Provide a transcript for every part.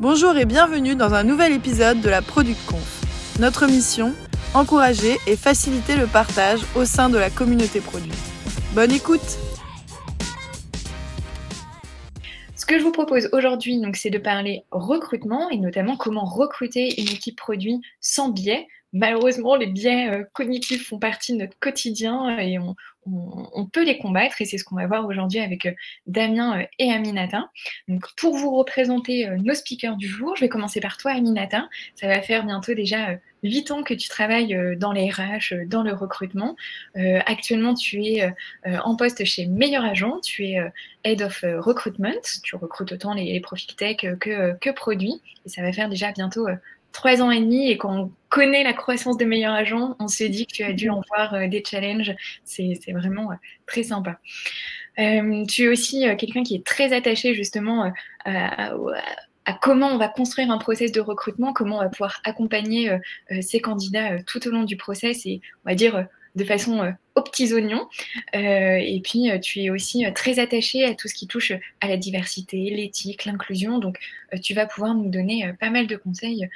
Bonjour et bienvenue dans un nouvel épisode de la Product Conf. Notre mission encourager et faciliter le partage au sein de la communauté produit. Bonne écoute Ce que je vous propose aujourd'hui, c'est de parler recrutement et notamment comment recruter une équipe produit sans biais. Malheureusement, les biais euh, cognitifs font partie de notre quotidien et on, on, peut les combattre et c'est ce qu'on va voir aujourd'hui avec euh, Damien euh, et Aminata. Donc, pour vous représenter euh, nos speakers du jour, je vais commencer par toi, Aminata. Ça va faire bientôt déjà 8 ans que tu travailles dans les RH, dans le recrutement. actuellement, tu es en poste chez Meilleur Agent, tu es Head of Recruitment, tu recrutes autant les, profils tech que, que produits, et ça va faire déjà bientôt trois ans et demi et quand on connaît la croissance de meilleurs agents, on se dit que tu as dû en voir euh, des challenges. C'est vraiment euh, très sympa. Euh, tu es aussi quelqu'un qui est très attaché justement à, comment on va construire un process de recrutement, comment on va pouvoir accompagner ces candidats tout au long du process et on va dire de façon aux petits oignons. Euh, et puis, euh, tu es aussi euh, très attaché à tout ce qui touche à la diversité, l'éthique, l'inclusion. Donc, tu vas pouvoir nous donner pas mal de conseils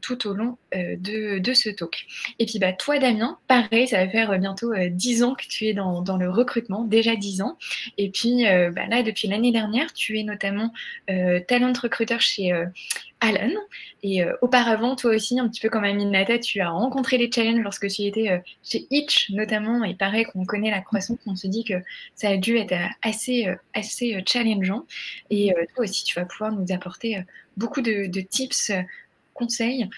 tout au long de, de, ce talk. Et puis, bah, toi, Damien, pareil, ça va faire bientôt 10 ans que tu es dans, dans, le recrutement, déjà 10 ans. Et puis, bah, là, depuis l'année dernière, tu es notamment talent recruteur chez Alan. Et auparavant, toi aussi, un petit peu comme Aminata, tu as rencontré les challenges lorsque tu étais chez Itch, notamment, pareil qu'on connaît la croissance, on se dit que ça a dû être assez, euh, assez euh, challengeant. Et euh, toi aussi, tu vas pouvoir nous apporter beaucoup de, tips conseils,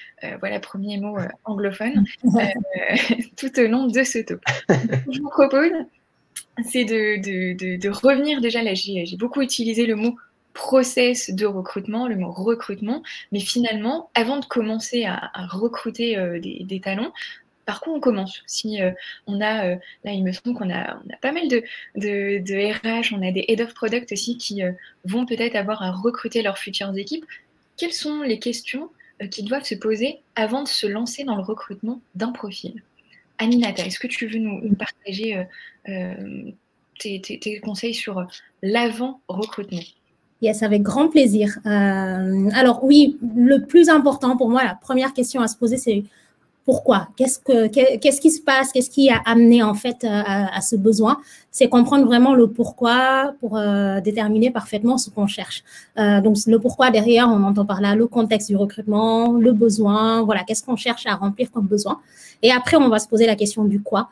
voilà, premier mot anglophone, tout au long de ce top. je vous propose, c'est de, revenir déjà, là j'ai beaucoup utilisé le mot process de recrutement, le mot recrutement, mais finalement, avant de commencer à, recruter des, talents, par quoi on commence? Euh, a, euh, là, il me semble qu'on a, pas mal de, RH, on a des head of product aussi qui euh, vont peut-être avoir à recruter leurs futures équipes. Quelles sont les questions qui doivent se poser avant de se lancer dans le recrutement d'un profil? Aminata, est-ce que tu veux nous, partager tes, conseils sur l'avant-recrutement Yes, avec grand plaisir. alors oui, le plus important pour moi, la première question à se poser, c'est pourquoi? Qu'est-ce que qui se passe? Qu'est-ce qui a amené en fait euh, à, ce besoin? C'est comprendre vraiment le pourquoi pour euh, déterminer parfaitement ce qu'on cherche. Euh, donc le pourquoi derrière, on entend par là le contexte du recrutement, le besoin, voilà, qu'est-ce qu'on cherche à remplir comme besoin? Et après, on va se poser la question du quoi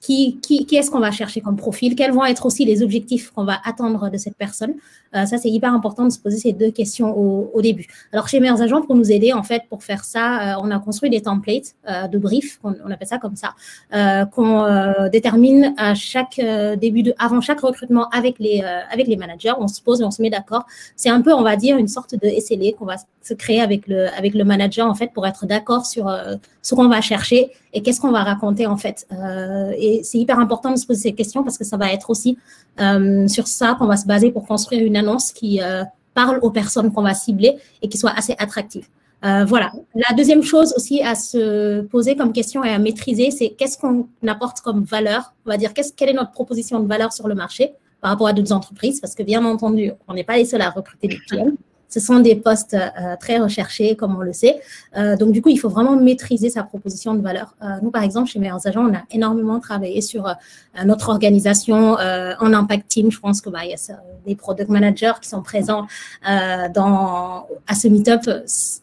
qui, qui, qui est-ce qu'on va chercher comme profil, quels vont être aussi les objectifs qu'on va attendre de cette personne? Euh, ça, c'est hyper important de se poser ces deux questions au, au, début. Alors, chez Meilleurs Agents, pour nous aider, en fait, pour faire ça, euh, on a construit des templates euh, de briefs, on, on, appelle ça comme ça, euh, qu'on euh, détermine à chaque début de, avant chaque recrutement avec les, avec les managers. On se pose et on se met d'accord. C'est un peu, on va dire, une sorte de SLA qu'on va se créer avec le, avec le manager, en fait, pour être d'accord sur ce qu'on va chercher et qu'est-ce qu'on va raconter, en fait. et c'est hyper important de se poser ces questions parce que ça va être aussi euh, sur ça qu'on va se baser pour construire une annonce qui euh, parle aux personnes qu'on va cibler et qui soit assez attractive. Euh, voilà. La deuxième chose aussi à se poser comme question et à maîtriser, c'est qu'est-ce qu'on apporte comme valeur? On va dire quelle est notre proposition de valeur sur le marché par rapport à d'autres entreprises, parce que bien entendu, on n'est pas les seuls à recruter des clients. Ce sont des postes euh, très recherchés, comme on le sait. Euh, donc, du coup, il faut vraiment maîtriser sa proposition de valeur. Euh, nous, par exemple, chez Meilleurs Agents, on a énormément travaillé sur notre organisation en Impact Team. Je pense que bah, y a des product managers qui sont présents dans, à ce meetup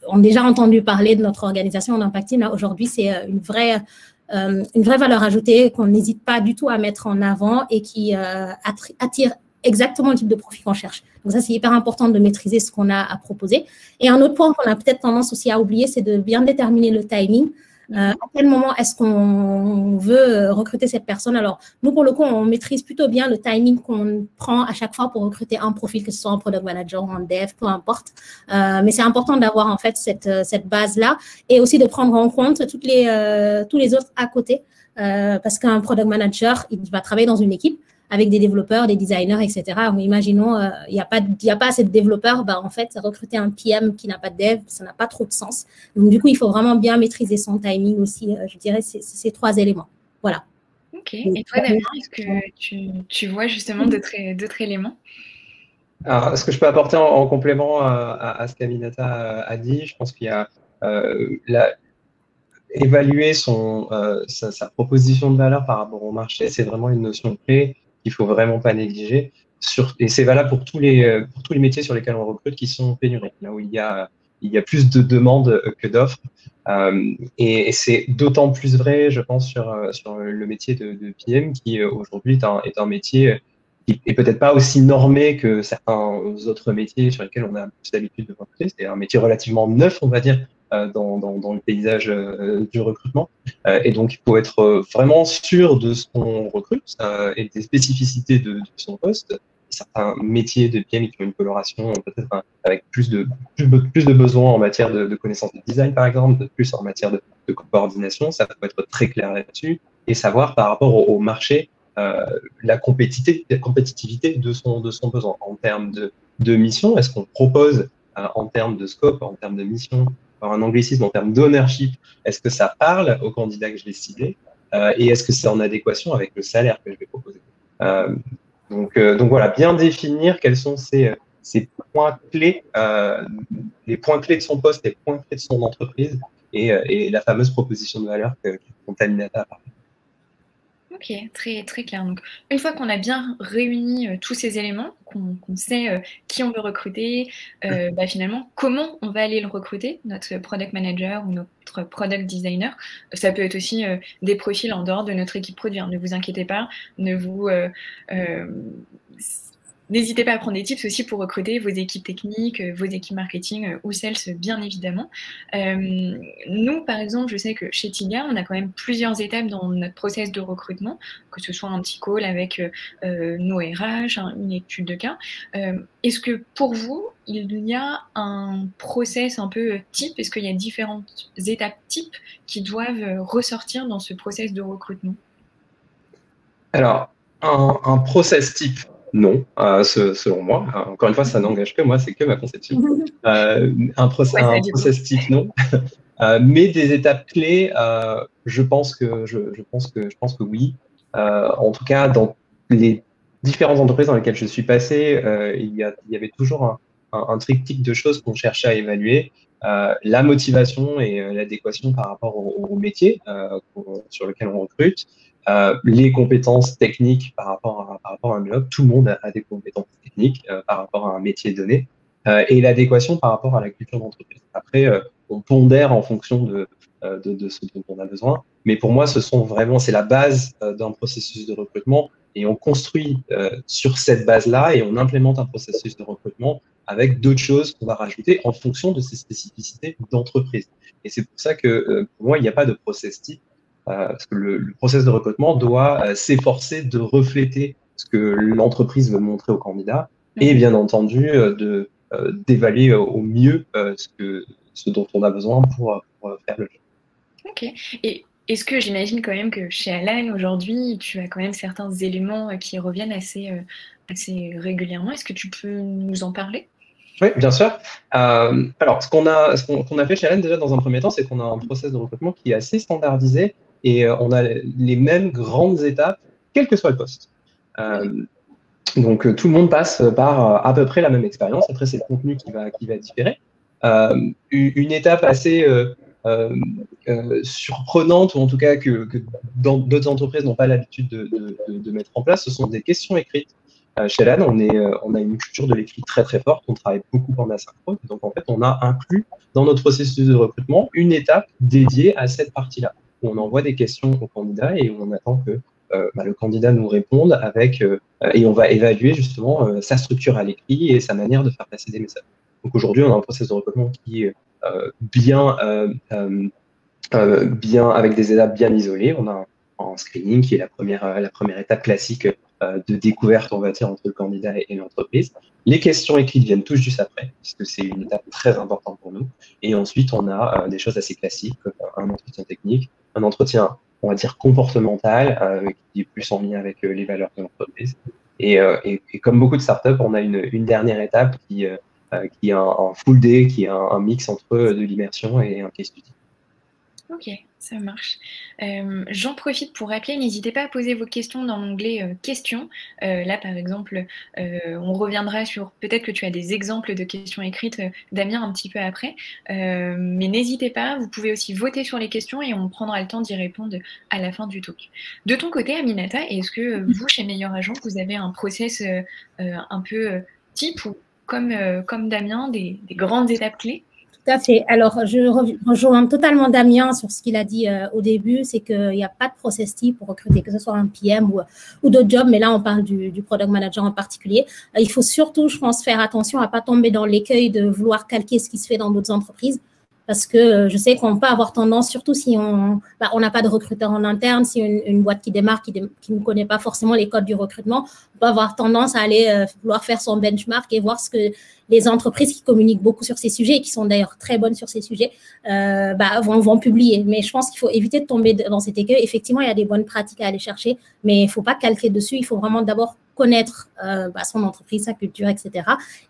ont déjà entendu parler de notre organisation en Impact Team. Aujourd'hui, c'est une vraie une vraie valeur ajoutée qu'on n'hésite pas du tout à mettre en avant et qui attire exactement le type de profil qu'on cherche. Donc ça, c'est hyper important de maîtriser ce qu'on a à proposer. Et un autre point qu'on a peut-être tendance aussi à oublier, c'est de bien déterminer le timing. Euh, à quel moment est-ce qu'on veut recruter cette personne? Alors, nous, pour le coup, on maîtrise plutôt bien le timing qu'on prend à chaque fois pour recruter un profil, que ce soit un product manager ou un dev, peu importe. Euh, mais c'est important d'avoir en fait cette, cette base-là et aussi de prendre en compte toutes les, euh, tous les autres à côté. Euh, parce qu'un product manager, il va travailler dans une équipe avec des développeurs, des designers, etc. imaginons, il euh, n'y a, pas, y a pas assez de développeurs, bah, en fait, recruter un PM qui n'a pas de dev, ça n'a pas trop de sens. Donc, du coup, il faut vraiment bien maîtriser son timing aussi, euh, je dirais, ces trois éléments. Voilà. Ok. Et toi, Damien, est-ce que tu, tu vois justement d'autres éléments? Alors, ce que je peux apporter en, complément à, ce qu'Aminata a dit, je pense qu'il y a la, évaluer son, sa, sa, proposition de valeur par rapport au marché, c'est vraiment une notion clé qu'il faut vraiment pas négliger. Sur, et c'est valable pour tous les pour tous les métiers sur lesquels on recrute qui sont pénuriques, là où il y a il y a plus de demandes que d'offres. Euh, et, et c'est d'autant plus vrai, je pense, sur, sur le métier de, de PM qui aujourd'hui est un, est un métier qui est peut-être pas aussi normé que certains autres métiers sur lesquels on a plus d'habitude de recruter. C'est un métier relativement neuf, on va dire, euh, dans, dans, dans, le paysage euh, du recrutement. Euh, et donc, il faut être vraiment sûr de ce qu'on recrute et des spécificités de, de, son poste. Certains métiers de PM qui ont une coloration peut-être avec plus de, plus, de besoins en matière de, de connaissances de design, par exemple, plus en matière de, de coordination. Ça peut être très clair là-dessus et savoir par rapport au, marché euh, la compétitivité, la compétitivité de son, de son besoin en termes de, mission. Est-ce qu'on propose en termes de scope, en termes de mission, un anglicisme en termes d'ownership, est-ce que ça parle au candidat que je vais cibler euh, et est-ce que c'est en adéquation avec le salaire que je vais proposer? Euh, donc, euh, voilà, bien définir quels sont ces, points clés, euh, les points clés de son poste, les points clés de son entreprise et, et la fameuse proposition de valeur que, que Contaminata a parlé. Ok, très, très clair. Donc, une fois qu'on a bien réuni euh, tous ces éléments, qu'on sait euh, qui on veut recruter, euh, bah, finalement, comment on va aller le recruter, notre product manager ou notre product designer. Ça peut être aussi des profils en dehors de notre équipe produit. Hein. Ne vous inquiétez pas, ne vous N'hésitez pas à prendre des tips aussi pour recruter vos équipes techniques, euh, vos équipes marketing euh, ou sales, bien évidemment. Euh, nous, par exemple, je sais que chez Tiga, on a quand même plusieurs étapes dans notre process de recrutement, que ce soit un petit call avec nos RH, une étude de cas. Est-ce que pour vous, il y a un process un peu type? Est-ce qu'il y a différentes étapes types qui doivent ressortir dans ce process de recrutement? Alors, un, un process type, non, euh, selon moi. Euh, encore une fois, ça n'engage que moi, c'est que ma conception. Euh, un, process, un process type, non. Euh, mais des étapes clés, je pense que je, je, pense que je pense que oui. en tout cas, dans les différentes entreprises dans lesquelles je suis passé, il, y a, il y avait toujours un, un, un triptyque de choses qu'on cherchait à évaluer. la motivation et l'adéquation par rapport au, au métier sur lequel on recrute, euh, les compétences techniques par rapport à, par rapport à un job. Tout le monde a, des compétences techniques euh, par rapport à un métier donné euh, et l'adéquation par rapport à la culture d'entreprise. Après, on pondère en fonction de, de, de, ce dont on a besoin. Mais pour moi, ce sont vraiment, c'est la base d'un processus de recrutement et on construit sur cette base-là et on implémente un processus de recrutement avec d'autres choses qu'on va rajouter en fonction de ces spécificités d'entreprise. Et c'est pour ça que pour moi, il n'y a pas de process type. Euh, parce que le, le, process de recrutement doit euh, s'efforcer de refléter ce que l'entreprise veut montrer au candidat et bien entendu euh, de d'évaluer au mieux ce que ce dont on a besoin pour, pour faire le job. Ok. Et est-ce que j'imagine quand même que chez Alan aujourd'hui, tu as quand même certains éléments qui reviennent assez, assez régulièrement. Est-ce que tu peux nous en parler? Oui, bien sûr. Euh, alors, ce qu'on a, ce qu'on a fait chez Alan déjà dans un premier temps, c'est qu'on a un process de recrutement qui est assez standardisé et euh, on a les mêmes grandes étapes, quel que soit le poste. Euh, donc tout le monde passe par à peu près la même expérience. Après, c'est le contenu qui va, qui va différer. Euh, une étape assez euh, euh, surprenante, ou en tout cas que, d'autres entreprises n'ont pas l'habitude de, mettre en place, ce sont des questions écrites. chez LAN, on, on a une culture de l'écrit très très forte, on travaille beaucoup en asynchrone. Donc en fait, on a inclus dans notre processus de recrutement une étape dédiée à cette partie-là où on envoie des questions au candidat et on attend que euh, bah, le candidat nous réponde avec euh, et on va évaluer justement euh, sa structure à l'écrit et sa manière de faire passer des messages. Donc aujourd'hui, on a un processus de recrutement qui est bien, bien avec des étapes bien isolées. On a un, un, screening qui est la première, la première étape classique de découverte, on va dire, entre le candidat et, l'entreprise. Les questions écrites viennent tous juste après, puisque c'est une étape très importante pour nous. Et ensuite, on a des choses assez classiques, comme un entretien technique, un entretien, on va dire, comportemental, euh, qui est plus en lien avec euh, les valeurs de l'entreprise. Et, euh, et, et, comme beaucoup de startups, on a une, une dernière étape qui, qui est un, un, full day, qui est un, un mix entre de l'immersion et un case study. Ok, ça marche. Euh, j'en profite pour rappeler, n'hésitez pas à poser vos questions dans l'onglet euh, questions. Euh, là, par exemple, on reviendra sur peut-être que tu as des exemples de questions écrites, Damien, un petit peu après. mais n'hésitez pas, vous pouvez aussi voter sur les questions et on prendra le temps d'y répondre à la fin du talk. De ton côté, Aminata, est-ce que vous, chez Meilleur Agent, vous avez un process un peu type ou comme, comme Damien, des grandes étapes clés? Tout à fait. Alors, je rejoins totalement Damien sur ce qu'il a dit euh, au début, c'est qu'il n'y a pas de process type pour recruter, que ce soit un PM ou, d'autres jobs, mais là, on parle du, du product manager en particulier. Euh, il faut surtout, je pense, faire attention à ne pas tomber dans l'écueil de vouloir calquer ce qui se fait dans d'autres entreprises parce que euh, je sais qu'on peut avoir tendance, surtout si on bah, on n'a pas de recruteur en interne, si une, une boîte qui démarre, qui, qui, ne connaît pas forcément les codes du recrutement, on peut avoir tendance à aller euh, vouloir faire son benchmark et voir ce que les entreprises qui communiquent beaucoup sur ces sujets et qui sont d'ailleurs très bonnes sur ces sujets euh, bah, vont, vont publier. Mais je pense qu'il faut éviter de tomber dans cet écueil. Effectivement, il y a des bonnes pratiques à aller chercher, mais il ne faut pas calquer dessus. Il faut vraiment d'abord connaître euh, bah, son entreprise, sa culture, etc.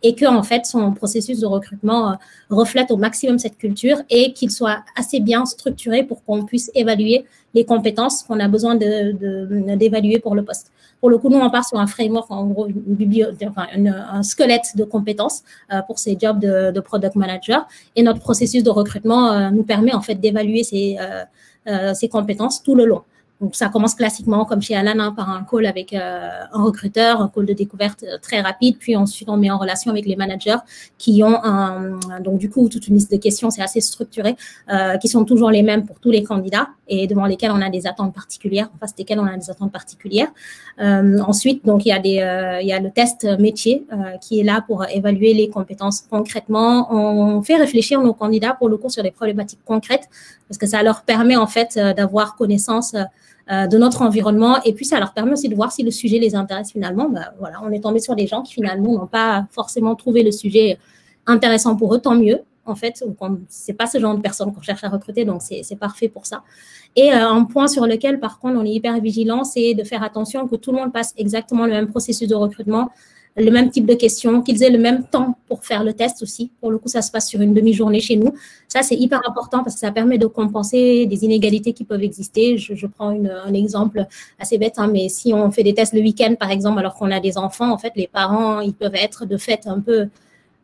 Et que en fait son processus de recrutement euh, reflète au maximum cette culture et qu'il soit assez bien structuré pour qu'on puisse évaluer les compétences qu'on a besoin d'évaluer pour le poste. Pour le coup, nous, on part sur un framework, en gros, une enfin, un squelette de compétences euh, pour ces jobs de, de, product manager. Et notre processus de recrutement euh, nous permet en fait d'évaluer ces, euh, ces compétences tout le long. Donc, ça commence classiquement, comme chez Alan, hein, par un call avec euh, un recruteur, un call de découverte euh, très rapide. Puis ensuite, on met en relation avec les managers qui ont un, donc du coup toute une liste de questions, c'est assez structuré, euh, qui sont toujours les mêmes pour tous les candidats et devant lesquels on a des attentes particulières, en face desquels on a des attentes particulières. Euh, ensuite, donc il y a des, euh, il y a le test métier qui est là pour évaluer les compétences concrètement. On fait réfléchir nos candidats pour le coup sur des problématiques concrètes parce que ça leur permet en fait d'avoir connaissance euh, de notre environnement. Et puis, ça leur permet aussi de voir si le sujet les intéresse finalement. Bah, voilà, on est tombé sur des gens qui finalement n'ont pas forcément trouvé le sujet intéressant pour eux, tant mieux. En fait, c'est pas ce genre de personnes qu'on cherche à recruter, donc c'est parfait pour ça. Et euh, un point sur lequel, par contre, on est hyper vigilant, c'est de faire attention que tout le monde passe exactement le même processus de recrutement le même type de questions, qu'ils aient le même temps pour faire le test aussi. Pour le coup, ça se passe sur une demi-journée chez nous. Ça, c'est hyper important parce que ça permet de compenser des inégalités qui peuvent exister. Je, prends un exemple assez bête, hein, mais si on fait des tests le week-end, par exemple, alors qu'on a des enfants, en fait, les parents, ils peuvent être de fait un peu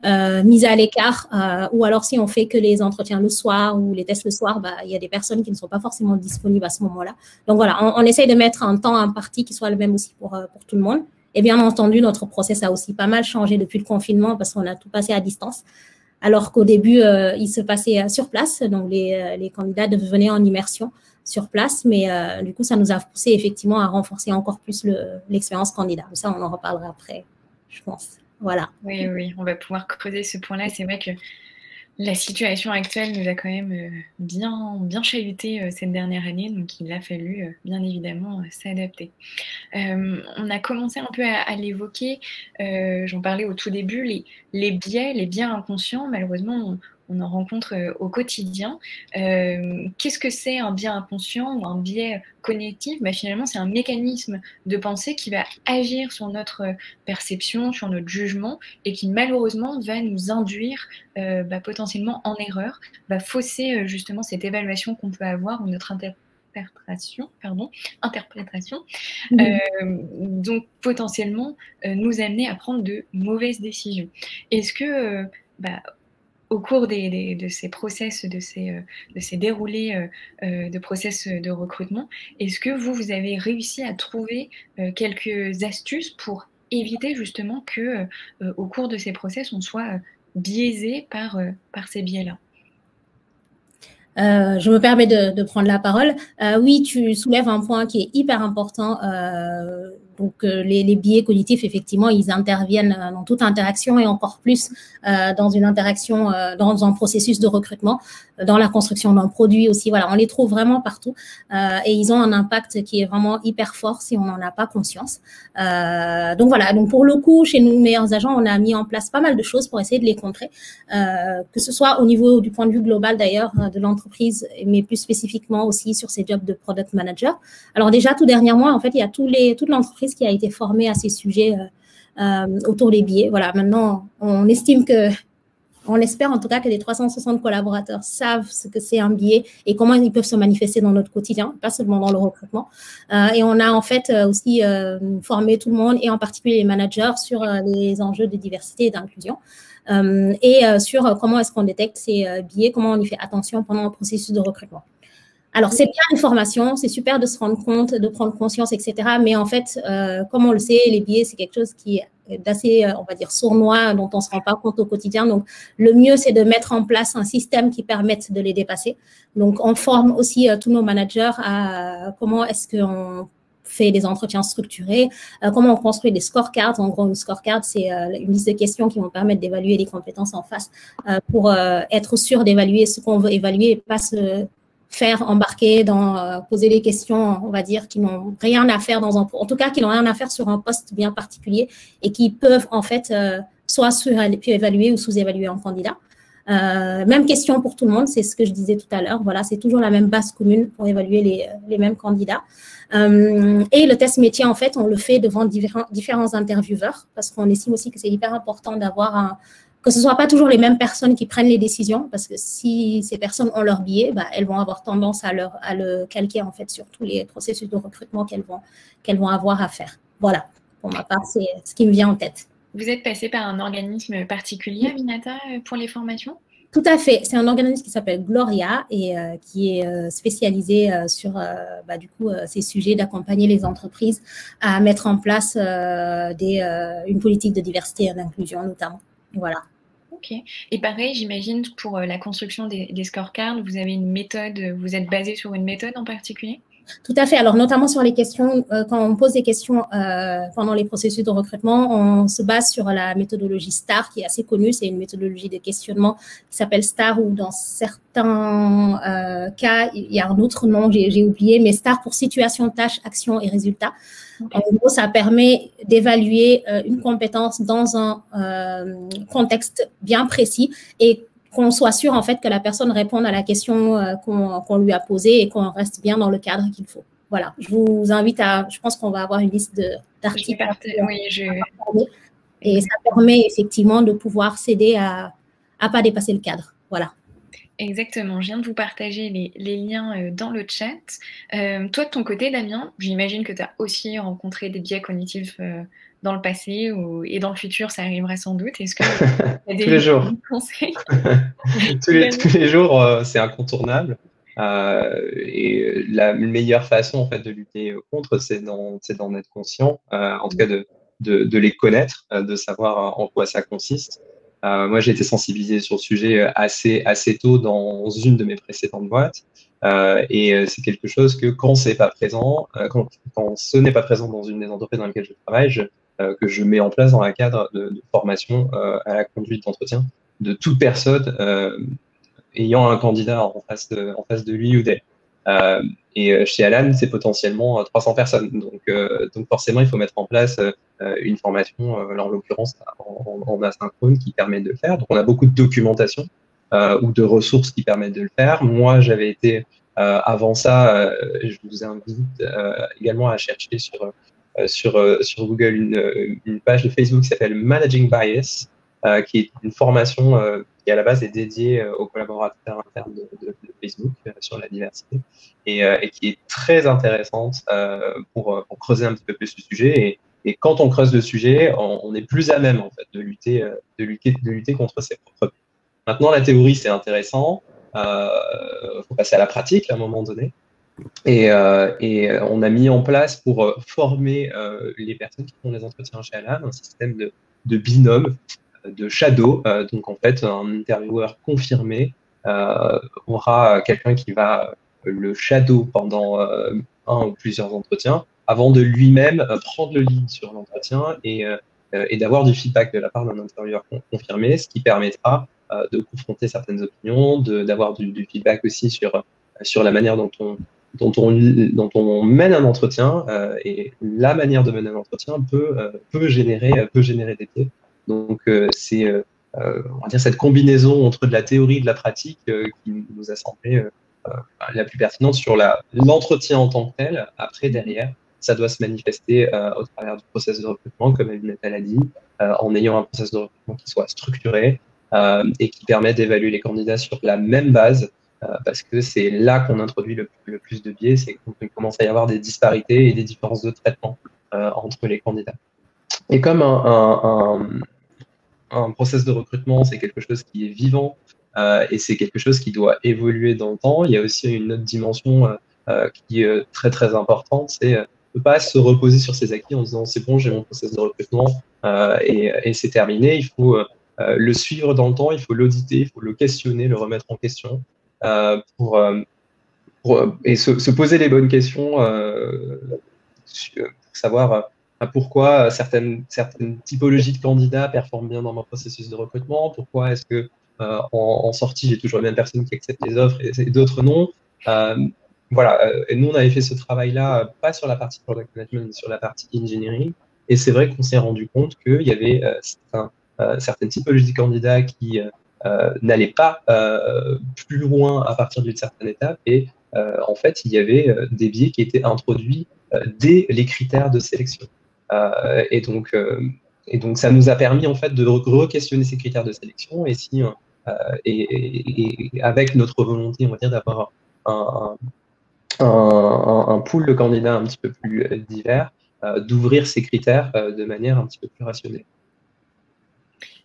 euh, mis à l'écart. Euh, ou alors, si on fait que les entretiens le soir ou les tests le soir, bah, il y a des personnes qui ne sont pas forcément disponibles à ce moment-là. Donc voilà, on, on essaye de mettre un temps imparti qui soit le même aussi pour, euh, pour tout le monde. Et bien entendu, notre process a aussi pas mal changé depuis le confinement parce qu'on a tout passé à distance. Alors qu'au début, euh, il se passait euh, sur place, donc les, euh, les, candidats devenaient en immersion sur place, mais du coup, ça nous a poussé effectivement à renforcer encore plus l'expérience candidat. Ça, on en reparlera après, je pense. Voilà. Oui, oui, on va pouvoir creuser ce point-là. C'est vrai que la situation actuelle nous a quand même euh, bien, bien chahuté euh, cette dernière année, donc il a fallu euh, bien évidemment s'adapter. on a commencé un peu à, l'évoquer, j'en parlais au tout début, les, biais, les biais inconscients, malheureusement, on en rencontre euh, au quotidien. Euh, qu'est-ce que c'est un biais inconscient ou un biais cognitif? Bah, Finalement, c'est un mécanisme de pensée qui va agir sur notre perception, sur notre jugement et qui malheureusement va nous induire euh, bah, potentiellement en erreur, va fausser justement cette évaluation qu'on peut avoir ou notre interprétation, pardon, interprétation, donc potentiellement nous amener à prendre de mauvaises décisions. Est-ce que bah, au cours de ces process, de ces, euh, de ces déroulés euh, euh, de process de recrutement, est-ce que vous, vous avez réussi à trouver quelques astuces pour éviter justement que au cours de ces process, on soit biaisé par, par ces biais-là? Je me permets de, prendre la parole. oui, tu soulèves un point qui est hyper important euh, les, biais cognitifs, effectivement, ils interviennent euh, dans toute interaction et encore plus euh, dans une interaction, dans un processus de recrutement, dans la construction d'un produit aussi. Voilà, on les trouve vraiment partout et ils ont un impact qui est vraiment hyper fort si on n'en a pas conscience. donc voilà, donc pour le coup, chez nous, meilleurs agents, on a mis en place pas mal de choses pour essayer de les contrer, que ce soit au niveau du point de vue global d'ailleurs de l'entreprise, mais plus spécifiquement aussi sur ces jobs de product manager. Alors déjà, tout dernièrement, en fait, il y a tous les, toute l'entreprise qui a été formé à ces sujets euh, euh, autour des biais. Voilà, maintenant, on estime que on espère en tout cas que les 360 collaborateurs savent ce que c'est un billet et comment ils peuvent se manifester dans notre quotidien, pas seulement dans le recrutement. Euh, et on a en fait aussi formé tout le monde et en particulier les managers sur les enjeux de diversité et d'inclusion. et sur comment est-ce qu'on détecte ces billets, comment on y fait attention pendant le processus de recrutement. Alors, c'est bien une formation, c'est super de se rendre compte, de prendre conscience, etc. Mais en fait, comme on le sait, les billets, c'est quelque chose qui est d'assez, euh, on va dire, sournois dont on ne se rend pas compte au quotidien. Donc, le mieux, c'est de mettre en place un système qui permette de les dépasser. Donc, on forme aussi euh, tous nos managers à comment est-ce qu'on fait des entretiens structurés, euh, comment on construit des scorecards. En gros, une scorecard, c'est une liste de questions qui vont permettre d'évaluer les compétences en face pour être sûr d'évaluer ce qu'on veut évaluer et pas se faire embarquer dans euh, poser des questions, on va dire, qui n'ont rien à faire dans un, en tout cas, qui n'ont rien à faire sur un poste bien particulier et qui peuvent en fait euh, soit évaluer ou sous-évaluer un candidat. Euh, même question pour tout le monde, c'est ce que je disais tout à l'heure. Voilà, c'est toujours la même base commune pour évaluer les, les mêmes candidats. et le test métier, en fait, on le fait devant différents, différents intervieweurs parce qu'on estime aussi que c'est hyper important d'avoir un, que ce ne soit pas toujours les mêmes personnes qui prennent les décisions, parce que si ces personnes ont leur billet, bah, elles vont avoir tendance à, leur, à le calquer en fait sur tous les processus de recrutement qu'elles vont, qu'elles vont avoir à faire. Voilà, pour ma part, c'est ce qui me vient en tête. Vous êtes passé par un organisme particulier, Aminata, pour les formations? Tout à fait. C'est un organisme qui s'appelle Gloria et euh, qui est euh, spécialisé euh, sur bah, du coup ces sujets d'accompagner les entreprises à mettre en place des, une politique de diversité et d'inclusion notamment. Voilà. Et pareil, j'imagine pour euh, la construction des scorecards, vous avez une méthode, vous êtes basé sur une méthode en particulier? Tout à fait. Alors, notamment sur les questions, euh, quand on pose des questions euh, pendant les processus de recrutement, on se base sur la méthodologie STAR, qui est assez connue. C'est une méthodologie de questionnement qui s'appelle STAR, ou dans certains euh, cas, il y a un autre nom, j'ai oublié, mais STAR pour situation, tâche, action et résultat. En gros, ça permet d'évaluer une compétence dans un contexte bien précis et qu'on soit sûr en fait que la personne réponde à la question euh, qu'on lui a posée et qu'on reste bien dans le cadre qu'il faut. Voilà, je vous invite à, je pense qu'on va avoir une liste d'articles. Oui, je... Et ça permet effectivement de pouvoir s'aider à ne pas dépasser le cadre. Voilà. Exactement, je viens de vous partager les, les liens euh, dans le chat. Euh, toi, de ton côté, Damien, j'imagine que tu as aussi rencontré des biais cognitifs dans le passé ou, et dans le futur, ça arrivera sans doute. Est-ce que des tous les jours conseils? Tous, les, tous, les, jours, euh, c'est incontournable. Euh, et la meilleure façon en fait de lutter contre, c'est d'en être conscient, euh, en tout cas de, de, de les connaître, de savoir en quoi ça consiste. moi, j'ai été sensibilisé sur le sujet assez assez tôt dans une de mes précédentes boîtes. Euh, et c'est quelque chose que quand c'est pas présent, quand, quand, ce n'est pas présent dans une des entreprises dans lesquelles je travaille, je, que je mets en place dans le cadre de, formation euh, à la conduite d'entretien de toute personne euh, ayant un candidat en face de, lui ou d'elle. Euh, et chez Alan, c'est potentiellement 300 personnes. Donc, euh, forcément, il faut mettre en place euh, une formation, en l'occurrence en, en, asynchrone, qui permet de le faire. Donc, on a beaucoup de documentation ou de ressources qui permettent de le faire. Moi, j'avais été avant ça, je vous invite également à chercher sur euh, sur, euh, sur Google une, une, page de Facebook qui s'appelle Managing Bias, euh, qui est une formation qui à la base est dédiée aux collaborateurs internes de, de, Facebook sur la diversité et, et, qui est très intéressante pour, pour, creuser un petit peu plus le sujet. Et, et quand on creuse le sujet, on, on, est plus à même en fait de lutter, de lutter, de lutter contre ses propres. Maintenant, la théorie c'est intéressant. Il euh, faut passer à la pratique à un moment donné. Et, euh, et, on a mis en place pour euh, former euh, les personnes qui font les entretiens chez Alan un système de, binôme, de shadow. donc en fait, un intervieweur confirmé aura quelqu'un qui va le shadow pendant un ou plusieurs entretiens avant de lui-même prendre le lead sur l'entretien et, et d'avoir du feedback de la part d'un intervieweur confirmé, ce qui permettra de confronter certaines opinions, d'avoir du, du, feedback aussi sur, sur la manière dont on, dont on, dont on mène un entretien euh, et la manière de mener un entretien peut, euh, peut, générer, peut générer des biais. Donc euh, c'est on va dire cette combinaison entre de la théorie et de la pratique qui nous a semblé la plus pertinente sur l'entretien en tant que tel. Après, derrière, ça doit se manifester au travers du processus de recrutement, comme elle l'a dit, en ayant un processus de recrutement qui soit structuré, et qui permet d'évaluer les candidats sur la même base parce que c'est là qu'on introduit le, plus de biais, c'est qu'il commence à y avoir des disparités et des différences de traitement entre les candidats. Et comme un, un process de recrutement, c'est quelque chose qui est vivant euh, et c'est quelque chose qui doit évoluer dans le temps. Il y a aussi une autre dimension euh, euh, qui est très très importante, c'est ne pas se reposer sur ses acquis en disant c'est bon, j'ai mon process de recrutement et c'est terminé. Il faut le suivre dans le temps, il faut l'auditer, il faut le questionner, le remettre en question pour, pour, et se, se, poser les bonnes questions pour savoir pourquoi certaines, certaines typologies de candidats performent bien dans mon processus de recrutement, pourquoi est-ce que euh, en, sortie, j'ai toujours les mêmes personnes qui acceptent les offres et, d'autres non. Euh, voilà, euh, et nous, on avait fait ce travail-là, pas sur la partie product management, mais sur la partie engineering. Et c'est vrai qu'on s'est rendu compte qu'il y avait certaines typologies de candidats qui n'allaient pas plus loin à partir d'une certaine étape. Et en fait, il y avait des biais qui étaient introduits dès les critères de sélection. et donc, et donc, ça nous a permis en fait de re-questionner ces critères de sélection et si euh, et, avec notre volonté, on va dire, d'avoir un, un, pool de candidats un petit peu plus euh, divers, euh, d'ouvrir ces critères de manière un petit peu plus rationnelle.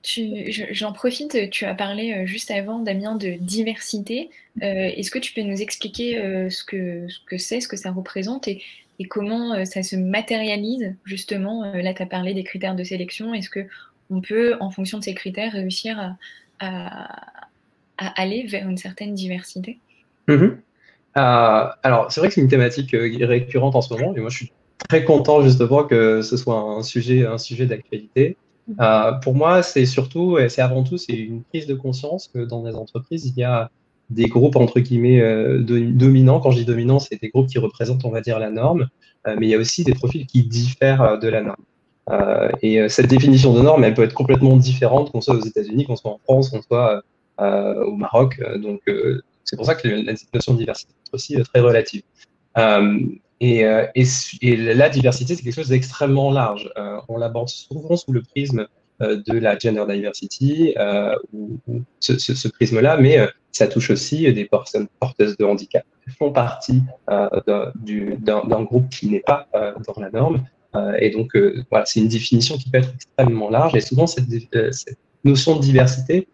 J'en profite, tu as parlé juste avant, Damien, de diversité. Est-ce que tu peux nous expliquer ce que ce que c'est, ce que ça représente et, comment ça se matérialise justement Là, tu as parlé des critères de sélection. Est-ce qu'on peut, en fonction de ces critères, réussir à, aller vers une certaine diversité? Mm-hmm. euh, Alors, c'est vrai que c'est une thématique euh, récurrente en ce moment, et moi je suis très content justement que ce soit un sujet, un sujet d'actualité. Euh, pour moi, c'est surtout, c'est avant tout, c'est une prise de conscience que dans des entreprises, il y a des groupes entre guillemets dominants. Quand je dis dominants, c'est des groupes qui représentent, on va dire, la norme, mais il y a aussi des profils qui diffèrent de la norme. Euh, et euh, cette définition de norme, elle peut être complètement différente qu'on soit aux États-Unis, qu'on soit en France, qu'on soit euh, au Maroc. Donc, c'est pour ça que la notion de diversité est aussi très relative. Et, et, la diversité, c'est quelque chose d'extrêmement large. on l'aborde souvent sous le prisme de la gender diversity, ou, ce, ce, prisme-là, mais ça touche aussi des personnes porteuses de handicap qui font partie d'un groupe qui n'est pas dans la norme, euh, et donc, euh, voilà, c'est une définition qui peut être extrêmement large. Et souvent, cette, euh, notion de diversité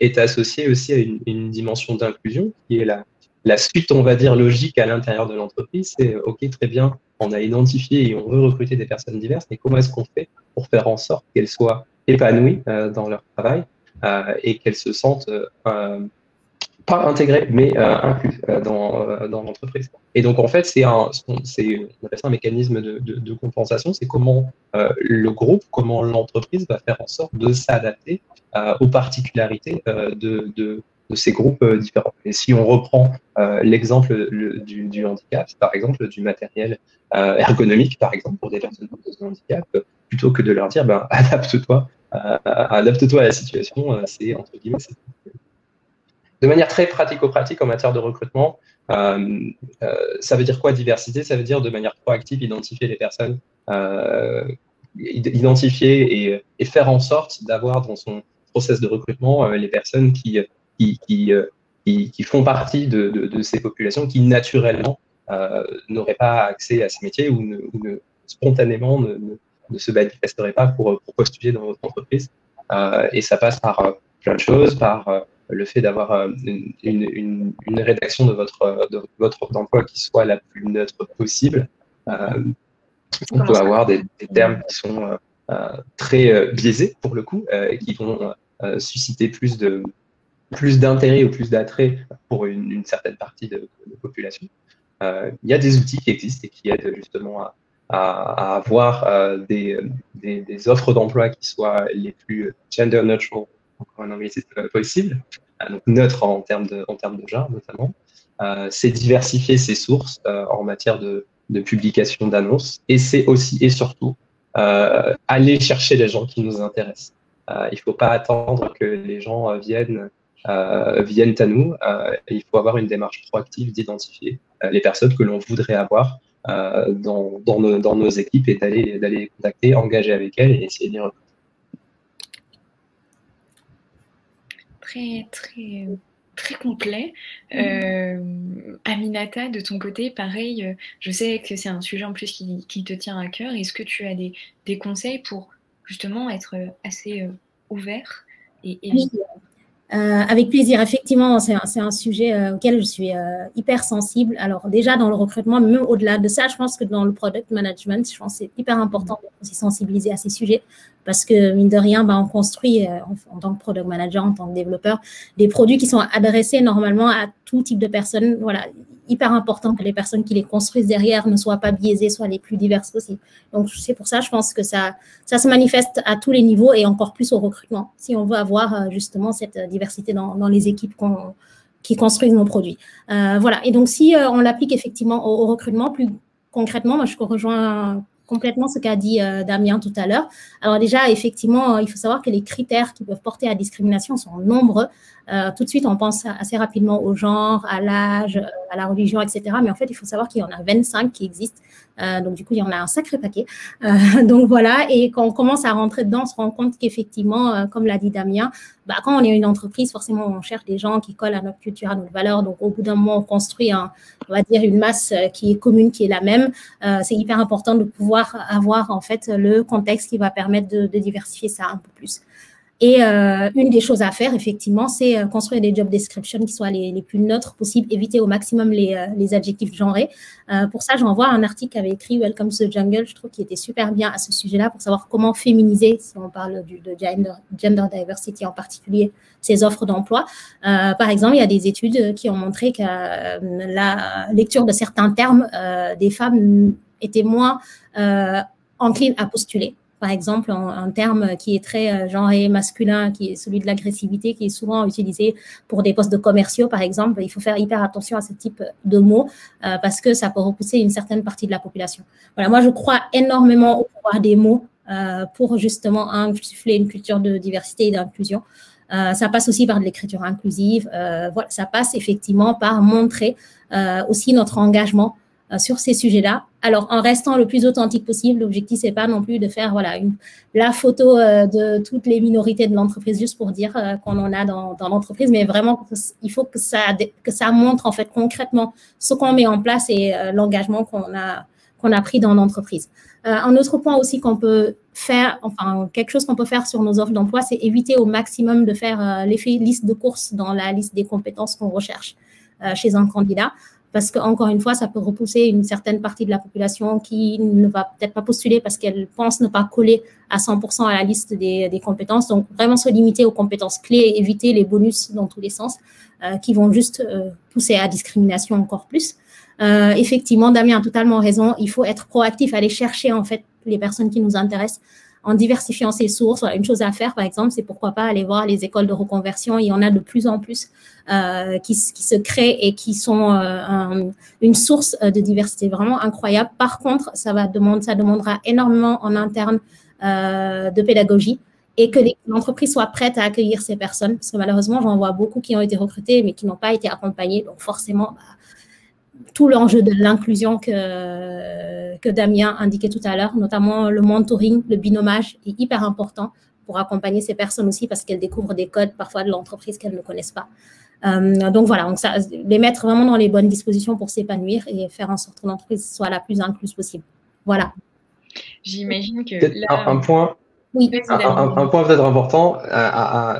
est associée aussi à une, dimension d'inclusion, qui est la, la suite, on va dire, logique à l'intérieur de l'entreprise. C'est OK, très bien, on a identifié et on veut recruter des personnes diverses, mais comment est-ce qu'on fait pour faire en sorte qu'elles soient épanouies dans leur travail et qu'elles se sentent pas intégré, mais euh, inclus euh, dans, euh, l'entreprise. Et donc, en fait, c'est un, un mécanisme de, compensation. C'est comment le groupe, comment l'entreprise va faire en sorte de s'adapter aux particularités de, de, ces groupes différents. Et si on reprend l'exemple du, handicap, par exemple, du matériel ergonomique, par exemple, pour des personnes de handicap, plutôt que de leur dire, ben, adapte-toi, adapte-toi à la situation, c'est entre guillemets, de manière très pratico-pratique en matière de recrutement, euh, euh, ça veut dire quoi diversité? Ça veut dire de manière proactive identifier les personnes, euh, identifier et, faire en sorte d'avoir dans son process de recrutement les personnes qui, qui, qui, font partie de, ces populations qui naturellement n'auraient pas accès à ces métiers ou, ne, spontanément ne, se manifesteraient pas pour, pour, postuler dans votre entreprise. et ça passe par plein de choses, par le fait d'avoir euh, une, rédaction de votre, de votre offre d'emploi qui soit la plus neutre possible. Euh, on peut avoir des, termes qui sont euh, très biaisés pour le coup et qui vont susciter plus de plus d'intérêt ou plus d'attrait pour une, certaine partie de, la population. il y a des outils qui existent et qui aident justement à, avoir des, des, offres d'emploi qui soient les plus gender neutral un anglicisme possible, euh, donc neutre en termes de, en termes de genre notamment. Euh, c'est diversifier ses sources euh, en matière de, de publication d'annonces et c'est aussi et surtout aller chercher les gens qui nous intéressent. il ne faut pas attendre que les gens viennent, viennent à nous. il faut avoir une démarche proactive d'identifier les personnes que l'on voudrait avoir dans, dans, nos, dans, nos, équipes et d'aller les contacter, engager avec elles et essayer de les recruter. très, très, très complet. Mmh. Aminata, de ton côté, pareil, je sais que c'est un sujet en plus qui, te tient à cœur. Est-ce que tu as des, des, conseils pour justement être assez ouvert et euh, avec plaisir. Effectivement, c'est un, un, sujet euh, auquel je suis euh, hyper sensible. Alors déjà dans le recrutement, mais même au-delà de ça, je pense que dans le product management, je pense que c'est hyper important de se sensibiliser à ces sujets parce que mine de rien, bah, on construit en, en, tant que product manager, en tant que développeur, des produits qui sont adressés normalement à tout type de personnes. Voilà, hyper important que les personnes qui les construisent derrière ne soient pas biaisées, soient les plus diverses possibles. Donc, c'est pour ça, je pense que ça, ça se manifeste à tous les niveaux et encore plus au recrutement, si on veut avoir euh, justement cette diversité dans, dans les équipes qui construisent nos produits. Euh, voilà. Et donc, si euh, on l'applique effectivement au, recrutement, plus concrètement, moi, je rejoins complètement ce qu'a dit Damien tout à l'heure. Alors déjà, effectivement, il faut savoir que les critères qui peuvent porter à discrimination sont nombreux. Euh, tout de suite, on pense assez rapidement au genre, à l'âge, euh, à la religion, etc. Mais en fait, il faut savoir qu'il y en a 25 qui existent. Euh, donc, du coup, il y en a un sacré paquet. donc, voilà. Et quand on commence à rentrer dedans, on se rend compte qu'effectivement, comme l'a dit Damien, bah, quand on est une entreprise, forcément, on cherche des gens qui collent à notre culture, à nos valeurs. Donc, au bout d'un moment, on construit, un, on va dire, une masse qui est commune, qui est la même. c'est hyper important de pouvoir avoir, en fait, le contexte qui va permettre de diversifier ça un peu plus. Et euh, une des choses à faire, effectivement, c'est euh, construire des job descriptions qui soient les, plus neutres possibles, éviter au maximum les, euh, les adjectifs genrés. pour ça, j'envoie un article qu'avait écrit Welcome to the Jungle, je trouve qu'il était super bien à ce sujet-là pour savoir comment féminiser, si on parle du, de gender, gender, diversity en particulier, ces offres d'emploi. par exemple, il y a des études qui ont montré que la lecture de certains termes des femmes était moins encline à postuler par exemple, un, terme qui est très euh, genré masculin, qui est celui de l'agressivité, qui est souvent utilisé pour des postes de commerciaux, par exemple. Il faut faire hyper attention à ce type de mots euh, parce que ça peut repousser une certaine partie de la population. Voilà, moi, je crois énormément au pouvoir des mots euh, pour justement insuffler une culture de diversité et d'inclusion. ça passe aussi par de l'écriture inclusive. ça passe effectivement par montrer aussi notre engagement euh, sur ces sujets-là. Alors, en restant le plus authentique possible, l'objectif, c'est pas non plus de faire voilà, une, la photo euh, de toutes les minorités de l'entreprise juste pour dire euh, qu'on en a dans, dans l'entreprise, mais vraiment, il faut que ça, que ça montre en fait concrètement ce qu'on met en place et l'engagement qu'on a, qu'on a pris dans l'entreprise. un autre point aussi qu'on peut faire, enfin, quelque chose qu'on peut faire sur nos offres d'emploi, c'est éviter au maximum de faire l'effet liste de courses dans la liste des compétences qu'on recherche chez un candidat parce qu'encore une fois, ça peut repousser une certaine partie de la population qui ne va peut-être pas postuler parce qu'elle pense ne pas coller à 100% à la liste des, des, compétences. Donc, vraiment se limiter aux compétences clés éviter les bonus dans tous les sens euh, qui vont juste euh, pousser à discrimination encore plus. Euh, effectivement, Damien a totalement raison. Il faut être proactif, aller chercher en fait les personnes qui nous intéressent en diversifiant ses sources. Une chose à faire, par exemple, c'est pourquoi pas aller voir les écoles de reconversion. Il y en a de plus en plus euh, qui, qui, se créent et qui sont euh, une source euh, de diversité vraiment incroyable. Par contre, ça va demander, ça demandera énormément en interne euh, de pédagogie et que l'entreprise soit prête à accueillir ces personnes. Parce que malheureusement, j'en vois beaucoup qui ont été recrutés mais qui n'ont pas été accompagnés. Donc forcément, bah, tout l'enjeu de l'inclusion que, que Damien indiquait tout à l'heure, notamment le mentoring, le binomage est hyper important pour accompagner ces personnes aussi parce qu'elles découvrent des codes parfois de l'entreprise qu'elles ne connaissent pas. Euh, donc voilà, donc ça, les mettre vraiment dans les bonnes dispositions pour s'épanouir et faire en sorte que l'entreprise soit la plus incluse possible. Voilà. J'imagine que là... un, point. Oui. Un, point peut-être important,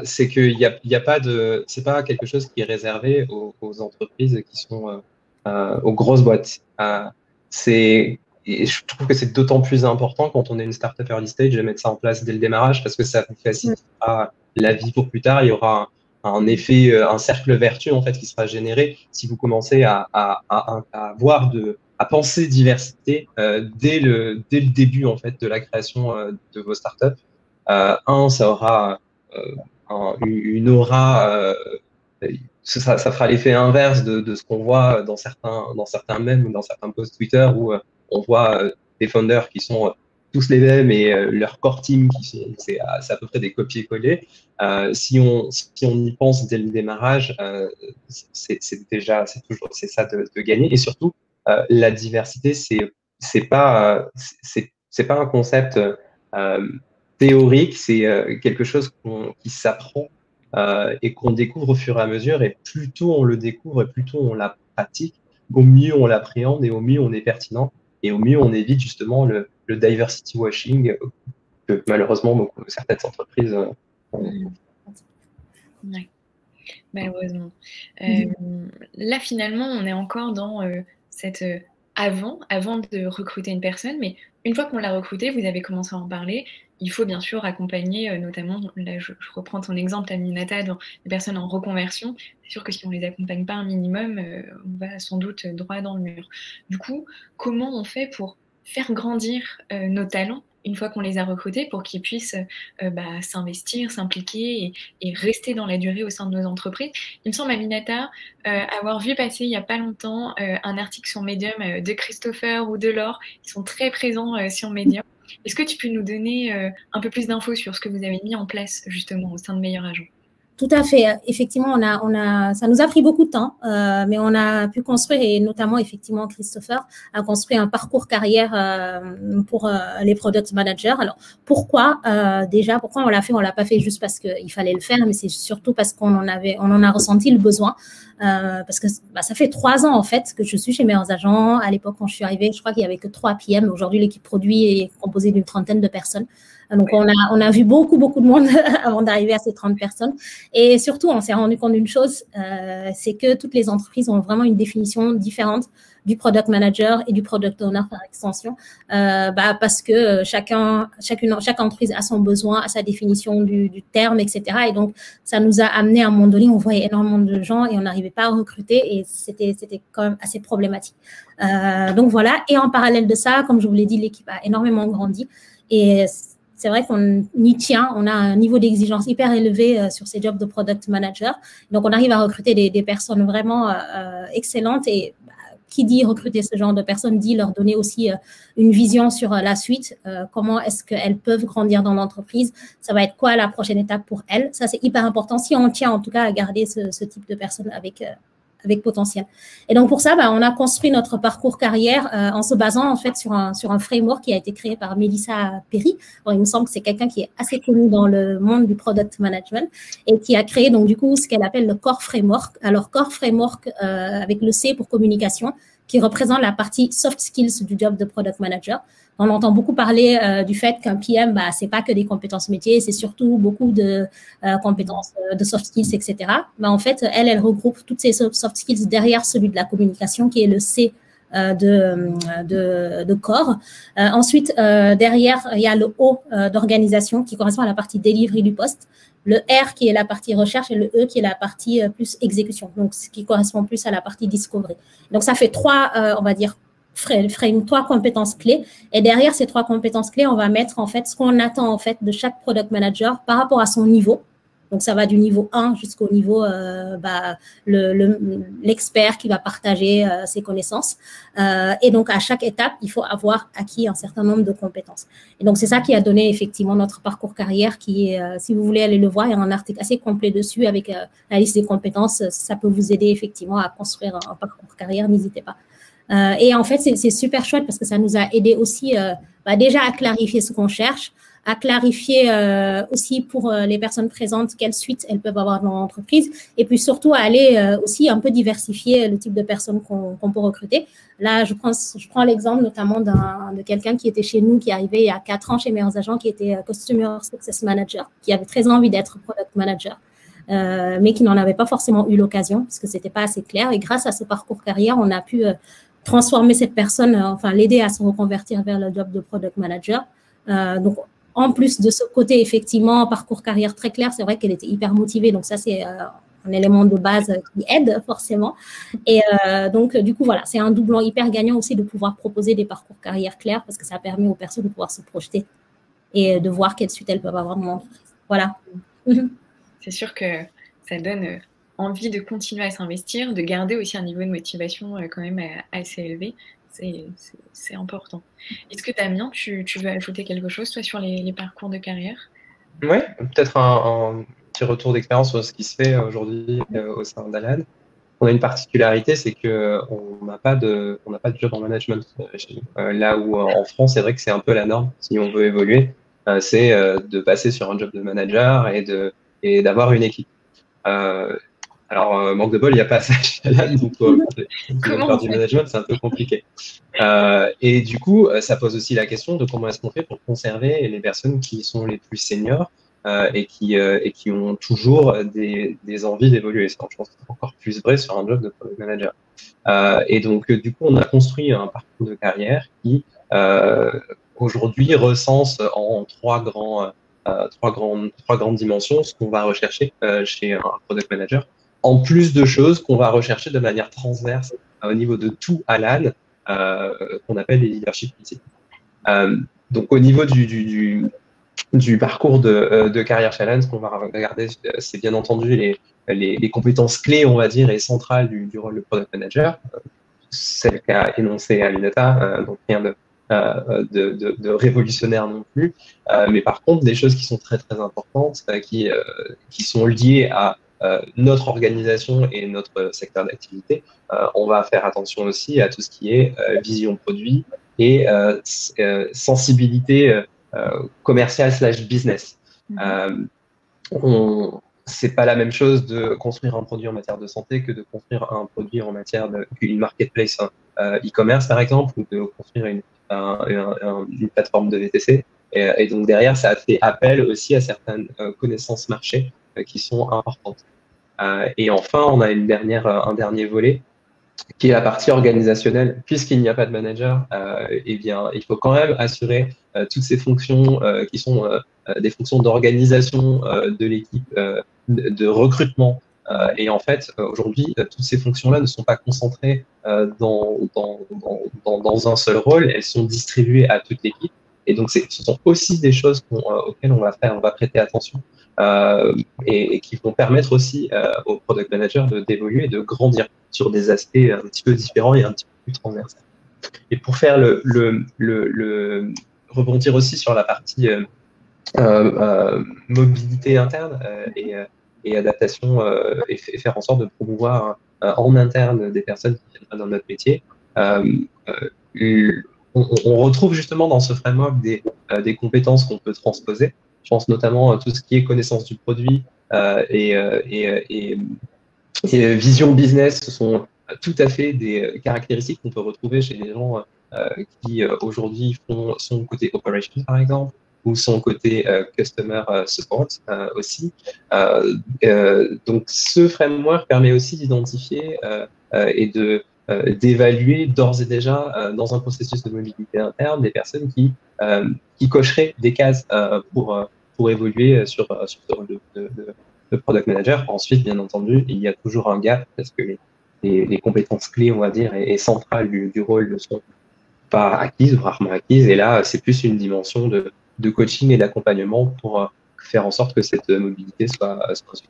c'est qu'il n'y a, y a, pas de, c'est pas quelque chose qui est réservé aux, aux entreprises qui sont euh, euh, aux grosses boîtes. Euh, c'est et je trouve que c'est d'autant plus important quand on est une startup early stage de mettre ça en place dès le démarrage parce que ça facilitera la vie pour plus tard. Il y aura un, effet, euh, un cercle vertueux en fait qui sera généré si vous commencez à, à, à, à avoir de, à penser diversité euh, dès le dès le début en fait de la création euh, de vos startups. Euh, un, ça aura un, une aura ça, ça, fera l'effet inverse de, de ce qu'on voit dans certains, dans certains mèmes dans certains posts Twitter où euh, on voit euh, des founders qui sont euh, tous les mêmes et leur core team qui sont c'est à, peu près des copier-coller. Euh, si on si on y pense dès le démarrage, euh, c'est déjà c'est toujours c'est ça de, de, gagner et surtout la diversité c'est c'est pas c'est pas un concept théorique, c'est quelque chose qui s'apprend et qu'on découvre au fur et à mesure. Et plus tôt on le découvre et plus tôt on la pratique, au mieux on l'appréhende et au mieux on est pertinent et au mieux on évite justement le, diversity washing que malheureusement beaucoup, certaines entreprises ont. Malheureusement. Mmh. là, finalement, on est encore dans cette avant, avant de recruter une personne, mais une fois qu'on l'a recruté, vous avez commencé à en parler, il faut bien sûr accompagner, euh, notamment, là je, reprends ton exemple, Aminata, dans les personnes en reconversion. C'est sûr que si on ne les accompagne pas un minimum, euh, on va sans doute droit dans le mur. Du coup, comment on fait pour faire grandir euh, nos talents une fois qu'on les a recrutés pour qu'ils puissent bah, s'investir, s'impliquer et, rester dans la durée au sein de nos entreprises? Il me semble, Aminata, avoir vu passer il n'y a pas longtemps un article sur Medium de Christopher ou de Laure. Ils sont très présents sur Medium. Est-ce que tu peux nous donner un peu plus d'infos sur ce que vous avez mis en place justement au sein de Meilleur Agent? Tout à fait. Effectivement, on a, ça nous a pris beaucoup de temps, euh, mais on a pu construire, et notamment, effectivement, Christopher a construit un parcours carrière euh, pour euh, les product managers. Alors, pourquoi déjà, pourquoi on l'a fait? On l'a pas fait juste parce qu'il fallait le faire, mais c'est surtout parce qu'on en en a ressenti le besoin. Parce que bah, ça fait trois ans en fait que je suis chez Meilleurs Agents. À l'époque, quand je suis arrivée, je crois qu'il y avait que trois PM. Aujourd'hui, l'équipe produit est composée d'une trentaine de personnes. Donc, on a, on a vu beaucoup, beaucoup de monde avant d'arriver à ces 30 personnes. Et surtout, on s'est rendu compte d'une chose, euh, c'est que toutes les entreprises ont vraiment une définition différente du product manager et du product owner par extension, euh, bah, parce que chacun, chacune, chaque entreprise a son besoin, a sa définition du, du, terme, etc. Et donc, ça nous a amené à un moment donné, on voyait énormément de gens et on n'arrivait pas à recruter et c'était, quand même assez problématique. Euh, donc voilà. Et en parallèle de ça, comme je vous l'ai dit, l'équipe a énormément grandi et c'est vrai qu'on y tient. On a un niveau d'exigence hyper élevé euh, sur ces jobs de product manager. Donc, on arrive à recruter des, personnes vraiment euh, excellentes et qui dit recruter ce genre de personnes dit leur donner aussi une vision sur la suite, comment est-ce qu'elles peuvent grandir dans l'entreprise, ça va être quoi la prochaine étape pour elles. Ça, c'est hyper important si on tient en tout cas à garder ce, ce type de personnes avec, avec potentiel. Et donc pour ça, bah, on a construit notre parcours carrière euh, en se basant en fait sur un, sur un framework qui a été créé par Melissa Perry. Bon, il me semble que c'est quelqu'un qui est assez connu dans le monde du product management et qui a créé donc du coup ce qu'elle appelle le Core Framework. Alors Core Framework euh, avec le C pour communication qui représente la partie soft skills du job de product manager. On entend beaucoup parler euh, du fait qu'un PM, bah, c'est pas que des compétences métiers, c'est surtout beaucoup de euh, compétences euh, de soft skills, etc. Bah, en fait, elle, elle regroupe toutes ces soft skills derrière celui de la communication, qui est le C de, de, de, corps. ensuite, derrière, il y a le O d'organisation qui correspond à la partie delivery du poste, le R qui est la partie recherche et le E qui est la partie plus exécution, donc ce qui correspond plus à la partie discovery. Donc ça fait trois, on va dire, frame trois compétences clés. Et derrière ces trois compétences clés, on va mettre en fait ce qu'on attend en fait de chaque product manager par rapport à son niveau. Donc, ça va du niveau 1 jusqu'au niveau, euh, bah, l'expert le, qui va partager euh, ses connaissances. Euh, et donc, à chaque étape, il faut avoir acquis un certain nombre de compétences. Et donc, c'est ça qui a donné effectivement notre parcours carrière qui est, si vous voulez aller le voir, il y a un article assez complet dessus avec la liste des compétences. Ça peut vous aider effectivement à construire un parcours carrière, n'hésitez pas. Euh, et en fait, c'est super chouette parce que ça nous a aidé aussi euh, bah, déjà à clarifier ce qu'on cherche, à clarifier euh, aussi pour les personnes présentes quelles suites elles peuvent avoir dans l'entreprise, et puis surtout à aller aussi un peu diversifier le type de personnes qu'on peut recruter. Là, je prends, je prends l'exemple notamment de quelqu'un qui était chez nous, qui arrivé il y a quatre ans chez Meilleurs Agents, qui était Customer Success Manager, qui avait très envie d'être Product Manager. mais qui n'en avait pas forcément eu l'occasion parce que c'était pas assez clair. Et grâce à ce parcours carrière, on a pu transformer cette personne, euh, enfin l'aider à se reconvertir vers le job de product manager. Euh, donc, en plus de ce côté, effectivement, parcours carrière très clair, c'est vrai qu'elle était hyper motivée. Donc, ça, c'est euh, un élément de base qui aide forcément. Et donc, du coup, voilà, c'est un doublon hyper gagnant aussi de pouvoir proposer des parcours carrière clairs parce que ça permet aux personnes de pouvoir se projeter et de voir quelles suites elles peuvent avoir dans l'entreprise. Voilà. C'est sûr que ça donne envie de continuer à s'investir, de garder aussi un niveau de motivation euh, quand même euh, assez élevé. C'est important. Est-ce que Damien, tu, veux ajouter quelque chose, toi, sur les, parcours de carrière? Oui, peut-être un, petit retour d'expérience sur ce qui se fait aujourd'hui euh, au sein d'Alan. On a une particularité, c'est qu'on n'a pas de, pas de job en management là où en France, c'est vrai que c'est un peu la norme si on veut évoluer, c'est de passer sur un job de manager et de et d'avoir une équipe. Alors, manque de bol, il n'y a pas ça donc faire du management, c'est un peu compliqué. et du coup, ça pose aussi la question de comment est-ce qu'on fait pour conserver les personnes qui sont les plus seniors euh, et, qui, euh, et qui ont toujours des, des envies d'évoluer. Je pense que c'est encore plus vrai sur un job de product manager. Euh, et donc, du coup, on a construit un parcours de carrière qui, aujourd'hui, recense en trois grands trois, grandes, trois grandes dimensions ce qu'on va rechercher chez un product manager, en plus de choses qu'on va rechercher de manière transverse au niveau de tout Alan, euh, qu'on appelle les leadership principles. Euh, donc au niveau du, parcours de, euh, de carrière challenge, qu'on va regarder, c'est bien entendu les, compétences clés, on va dire, et centrales du, rôle de product manager, celle qu'a énoncé Aminata, euh, donc rien de, euh, révolutionnaire non plus, mais par contre des choses qui sont très très importantes, qui sont liées à notre organisation et notre secteur d'activité. on va faire attention aussi à tout ce qui est vision produit et sensibilité euh, commercial slash business. Mhm. Euh, on, c'est pas la même chose de construire un produit en matière de santé que de construire un produit en matière d'une marketplace euh, e-commerce par exemple ou de construire une, une plateforme de VTC. Et, et, donc derrière, ça fait appel aussi à certaines connaissances marché qui sont importantes. et enfin, on a une dernière, un dernier volet qui est la partie organisationnelle, puisqu'il n'y a pas de manager, euh, eh bien, il faut quand même assurer euh, toutes ces fonctions euh, qui sont euh, des fonctions d'organisation de l'équipe, de, recrutement. et en fait, aujourd'hui, toutes ces fonctions-là ne sont pas concentrées dans, un seul rôle, elles sont distribuées à toute l'équipe. Et donc, ce sont aussi des choses auxquelles on va faire, on va prêter attention euh, et, qui vont permettre aussi euh, aux product managers d'évoluer et de grandir sur des aspects un petit peu différents et un petit peu plus transversaux. Et pour faire le, rebondir aussi sur la partie euh, euh mobilité interne et, et, adaptation et, et, faire en sorte de promouvoir en interne des personnes qui viennent dans notre métier. On, retrouve justement dans ce framework des, des compétences qu'on peut transposer. Je pense notamment à tout ce qui est connaissance du produit euh, et, euh, et, vision business. Ce sont tout à fait des caractéristiques qu'on peut retrouver chez les gens euh, qui aujourd'hui font son côté operation, par exemple, ou son côté customer support aussi. donc, ce framework permet aussi d'identifier et de d'évaluer d'ores et déjà dans un processus de mobilité interne des personnes qui euh, qui cocherait des cases euh, pour, euh, pour évoluer sur, sur ce rôle de, product manager. Ensuite, bien entendu, il y a toujours un gap parce que les, compétences clés, on va dire, et, centrales du, du, rôle ne sont pas acquises ou rarement acquises. Et là, c'est plus une dimension de, de coaching et d'accompagnement pour faire en sorte que cette mobilité soit, soit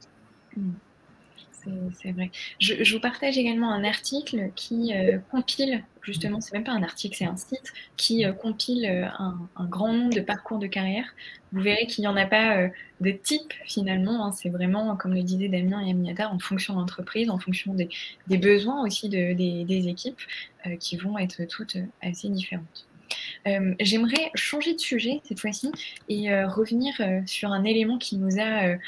c'est vrai. Je, vous partage également un article qui euh, compile, justement, c'est même pas un article, c'est un site qui euh, compile euh, un, grand nombre de parcours de carrière. Vous verrez qu'il n'y en a pas de type finalement, hein. c'est vraiment, comme le disait Damien et Aminata, en fonction d'entreprise, en fonction des, besoins aussi de, des, équipes qui vont être toutes assez différentes. J'aimerais changer de sujet cette fois-ci et revenir sur un élément qui nous a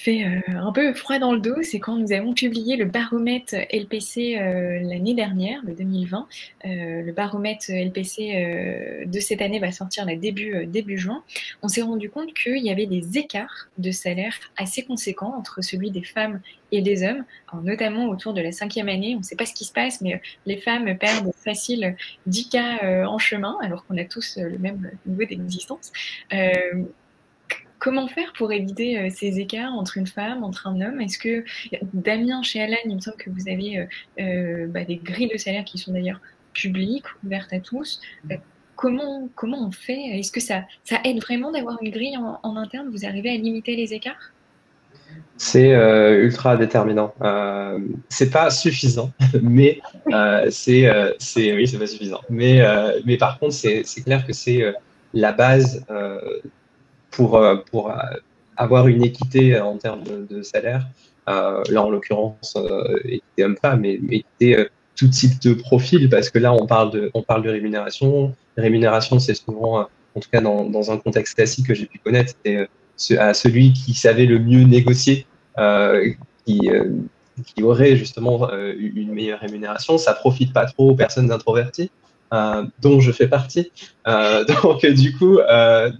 fait euh, un peu froid dans le dos, c'est quand nous avons publié le baromètre LPC euh, l'année dernière, le 2020. Euh, le baromètre LPC de cette année va sortir début juin. On s'est rendu compte qu'il y avait des écarts de salaire assez conséquents entre celui des femmes et des hommes, notamment autour de la cinquième année. On ne sait pas ce qui se passe, mais les femmes perdent facile 10 cas en chemin, alors qu'on a tous le même niveau d'existence. Comment faire pour éviter euh, ces écarts entre une femme, entre un homme? Est-ce que, Damien, chez Alan, il me semble que vous avez euh, euh, bah, des grilles de salaire qui sont d'ailleurs publiques, ouvertes à tous. comment, comment on fait? Est-ce que ça, ça aide vraiment d'avoir une grille en, interne? Vous arrivez à limiter les écarts? C'est ultra déterminant. Euh, c'est pas suffisant, mais c'est, oui, c'est pas suffisant. Mais, mais par contre, c'est clair que c'est la base pour, euh, euh, avoir une équité en termes de, salaire. Euh, là, en l'occurrence, équité homme-femme, mais, équité tout type de profil, parce que là, on parle de, on parle de rémunération. Rémunération, c'est souvent, en tout cas dans, dans un contexte classique que j'ai pu connaître, c'est à celui qui savait le mieux négocier qui, qui auraient justement une meilleure rémunération. Ça profite pas trop aux personnes introverties. Dont je fais partie. donc du coup,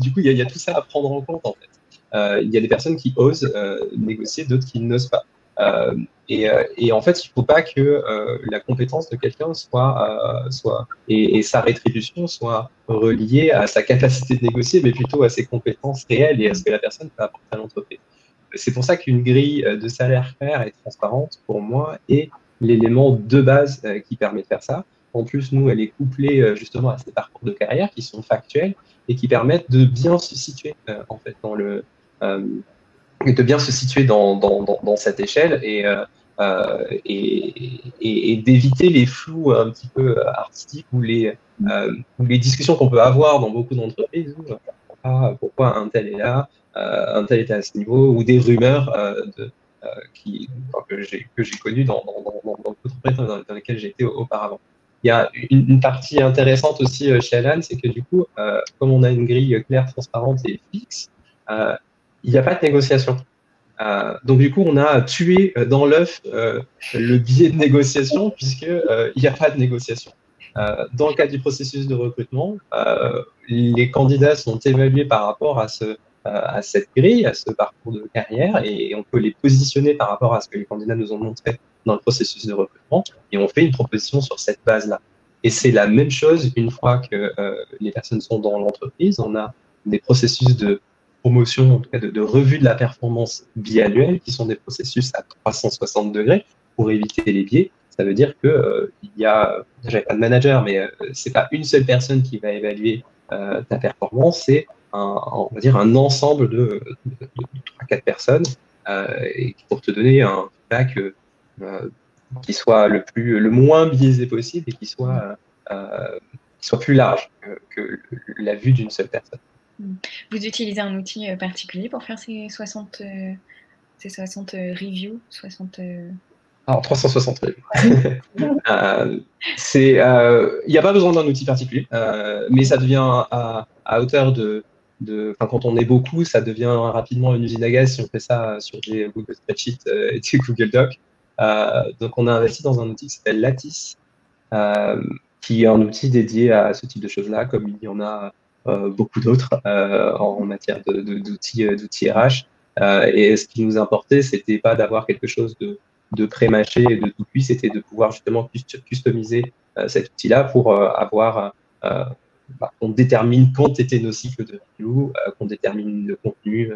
du coup, il y, a tout ça à prendre en compte en fait. Il y a des personnes qui osent négocier, d'autres qui n'osent pas. Euh, euh, et, en fait, il ne faut pas que euh, la compétence de quelqu'un soit, soit et, sa rétribution soit reliée à sa capacité de négocier, mais plutôt à ses compétences réelles et à ce que la personne peut apporter à l'entreprise. C'est pour ça qu'une grille de salaire claire et transparente, pour moi, est l'élément de base qui permet de faire ça. En plus, nous, elle est couplée justement à ces parcours de carrière qui sont factuels et qui permettent de bien se situer en fait dans le de bien se situer dans, cette échelle et, euh, euh d'éviter les flous un petit peu euh, artistiques ou les, euh, discussions qu'on peut avoir dans beaucoup d'entreprises. Pourquoi, pourquoi un tel est là, euh, un tel est à ce niveau, ou des rumeurs que j'ai connues dans, dans, dans, dans dans, lesquelles j'étais auparavant. Il y a une, partie intéressante aussi chez Alan, c'est que du coup, comme on a une grille claire, transparente et fixe, il n'y a pas de négociation. Euh, donc du coup, on a tué euh, dans l'œuf euh, le biais de négociation puisqu'il n'y a pas de négociation. dans le cadre du processus de recrutement, les candidats sont évalués par rapport à cette grille, à ce parcours de carrière, et on peut les positionner par rapport à ce que les candidats nous ont montré dans le processus de recrutement, et on fait une proposition sur cette base-là. Et c'est la même chose une fois que les personnes sont dans l'entreprise. On a des processus de promotion, en tout cas de, revue de la performance biannuelle, qui sont des processus à 360 degrés pour éviter les biais. Ça veut dire que euh, y a, déjà pas de manager, mais euh, c'est pas une seule personne qui va évaluer euh, ta performance, c'est un, on va dire un ensemble de, trois quatre personnes et pour te donner un feedback qui soit le plus, le moins biaisé possible et qui soit, qui soit plus large que la vue d'une seule personne. Vous utilisez un outil euh, particulier pour faire ces 60, euh, ces 60 euh, reviews 60, Alors, 360 reviews. Il n'y a pas besoin d'un outil particulier, mais ça devient à, à hauteur de, de quand on est beaucoup, ça devient rapidement une usine à gaz si on fait ça sur des Google Spreadsheets et des Google Docs. Donc, on a investi dans un outil qui s'appelle Lattice, qui est un outil dédié à ce type de choses-là, comme il y en a euh, beaucoup d'autres euh, en matière d'outils euh, d'outils RH. et ce qui nous importait, c'était pas d'avoir quelque chose de, de pré-mâché et de tout cuit, c'était de pouvoir justement customiser cet outil-là pour avoir bah, qu'on détermine quand était nos cycles de review, qu'on détermine le contenu,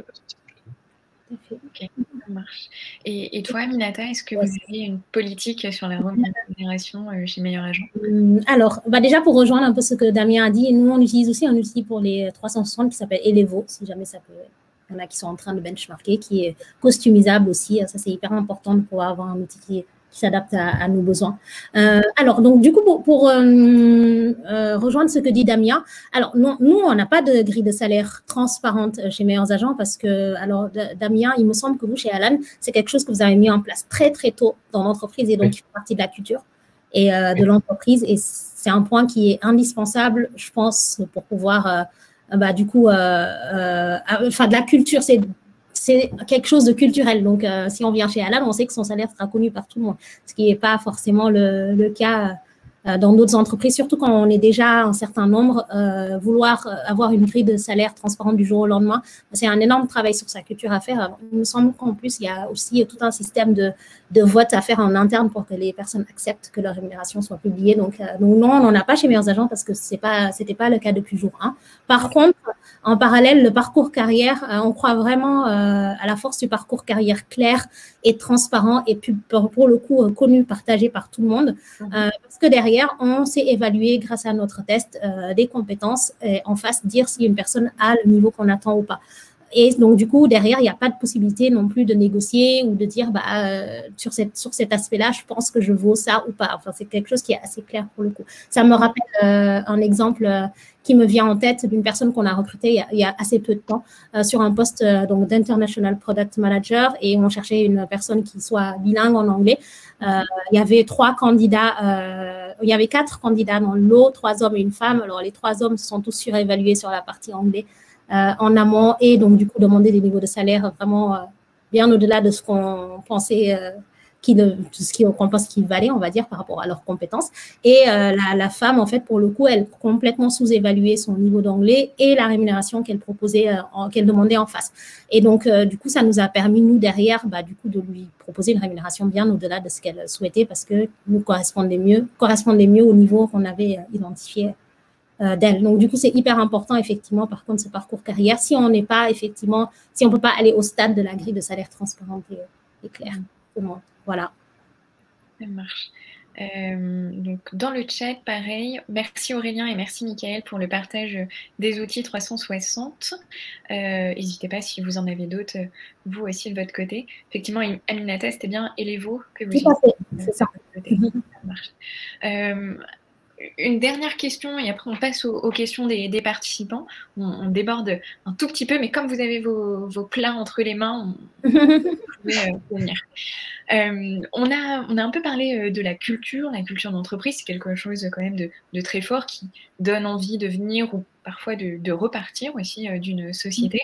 Ok, ça marche. Et, toi, Minata, est-ce que vous avez une politique sur la rémunération euh, chez Meilleur Agent? Hum, Alors, bah déjà pour rejoindre un peu ce que Damien a dit, nous on utilise aussi un outil pour les 360 qui s'appelle Elevo, si jamais ça peut. Il y en a qui sont en train de benchmarker, qui est customisable aussi. Ça, c'est hyper important de pouvoir avoir un outil qui est qui s'adapte à, nos besoins. Euh, alors, donc, du coup, pour, euh, euh, rejoindre ce que dit Damien, alors, nous, on n'a pas de grille de salaire transparente chez Meilleurs Agents parce que, alors, Damien, il me semble que vous, chez Alan, c'est quelque chose que vous avez mis en place très, très tôt dans l'entreprise et donc qui fait partie de la culture et de l'entreprise. Et c'est un point qui est indispensable, je pense, pour pouvoir, bah, du coup, enfin, de la culture, c'est c'est quelque chose de culturel. Donc, euh, si on vient chez Alan, on sait que son salaire sera connu par tout le monde, ce qui n'est pas forcément le, cas euh, dans d'autres entreprises, surtout quand on est déjà un certain nombre. Euh, vouloir avoir une grille de salaire transparente du jour au lendemain, c'est un énorme travail sur sa culture à faire. il me semble qu'en plus, il y a aussi tout un système de, de vote à faire en interne pour que les personnes acceptent que leur rémunération soit publiée. Donc, non, on n'en a pas chez Meilleurs Agents parce que ce n'était pas, pas le cas depuis jour 1. Par contre, en parallèle, le parcours carrière, euh, on croit vraiment euh, à la force du parcours carrière clair et transparent et pour, le coup euh, connu, partagé par tout le monde. Parce que derrière, on s'est évalué grâce à notre test des compétences et en face dire si une personne a le niveau qu'on attend ou pas. Et donc, du coup, derrière, il n'y a pas de possibilité non plus de négocier ou de dire, bah, euh, sur, cette, sur cet aspect-là, je pense que je vaux ça ou pas. Enfin, c'est quelque chose qui est assez clair pour le coup. Ça me rappelle euh, un exemple euh, qui me vient en tête d'une personne qu'on a recrutée il y a, assez peu de temps sur un poste donc d'International Product Manager et on cherchait une personne qui soit bilingue en anglais. il y avait trois candidats, il y avait quatre candidats dans l'eau, trois hommes et une femme. Alors, les trois hommes sont tous surévalués sur la partie anglais. Euh, en amont et donc du coup demander des niveaux de salaire vraiment euh, bien au-delà de ce qu'on pensait qui de ce qu'on pense qu'ils valaient, on va dire, par rapport à leurs compétences. Et euh, la, femme, en fait, pour le coup, elle complètement sous-évaluait son niveau d'anglais et la rémunération qu'elle proposait, euh, qu'elle demandait en face. Et donc, euh, du coup, ça nous a permis, nous, derrière, bah, du coup, de lui proposer une rémunération bien au-delà de ce qu'elle souhaitait parce que nous correspondait mieux, correspondait mieux au niveau qu'on avait identifié d'elle. Donc, du coup, c'est hyper important, effectivement, par contre, ce parcours carrière. Si on n'est pas, effectivement, si on ne peut pas aller au stade de la grille de salaire transparente et, et claire. Moi. Voilà. Ça marche. Euh, donc dans le chat, pareil, merci Aurélien et merci Michael pour le partage des outils 360. Euh, n'hésitez pas si vous en avez d'autres, vous aussi de votre côté. Effectivement, Aminata, c'était bien Elevo que vous Tout c'est ça. ça marche. Euh, une dernière question et après on passe aux, questions des, participants. On, déborde un tout petit peu, mais comme vous avez vos, plats entre les mains, on, pouvez venir. Euh, on, a, on a un peu parlé euh, de la culture. La culture d'entreprise, c'est quelque chose quand même de, très fort qui donne envie de venir ou parfois de, repartir aussi euh, d'une société.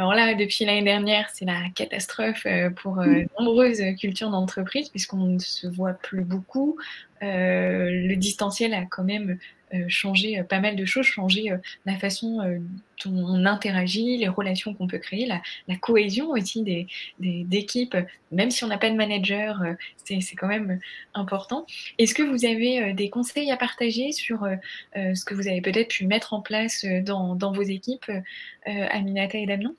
Alors là, depuis l'année dernière, c'est la catastrophe pour de nombreuses cultures d'entreprise puisqu'on ne se voit plus beaucoup. le distanciel a quand même euh, changer euh, pas mal de choses, changer euh, la façon dont on interagit, les relations qu'on peut créer, la, cohésion aussi des, d'équipes, même si on n'a pas de manager, c'est, quand même important. Est-ce que vous avez des conseils à partager sur ce que vous avez peut-être pu mettre en place dans, vos équipes, Aminata et Damien?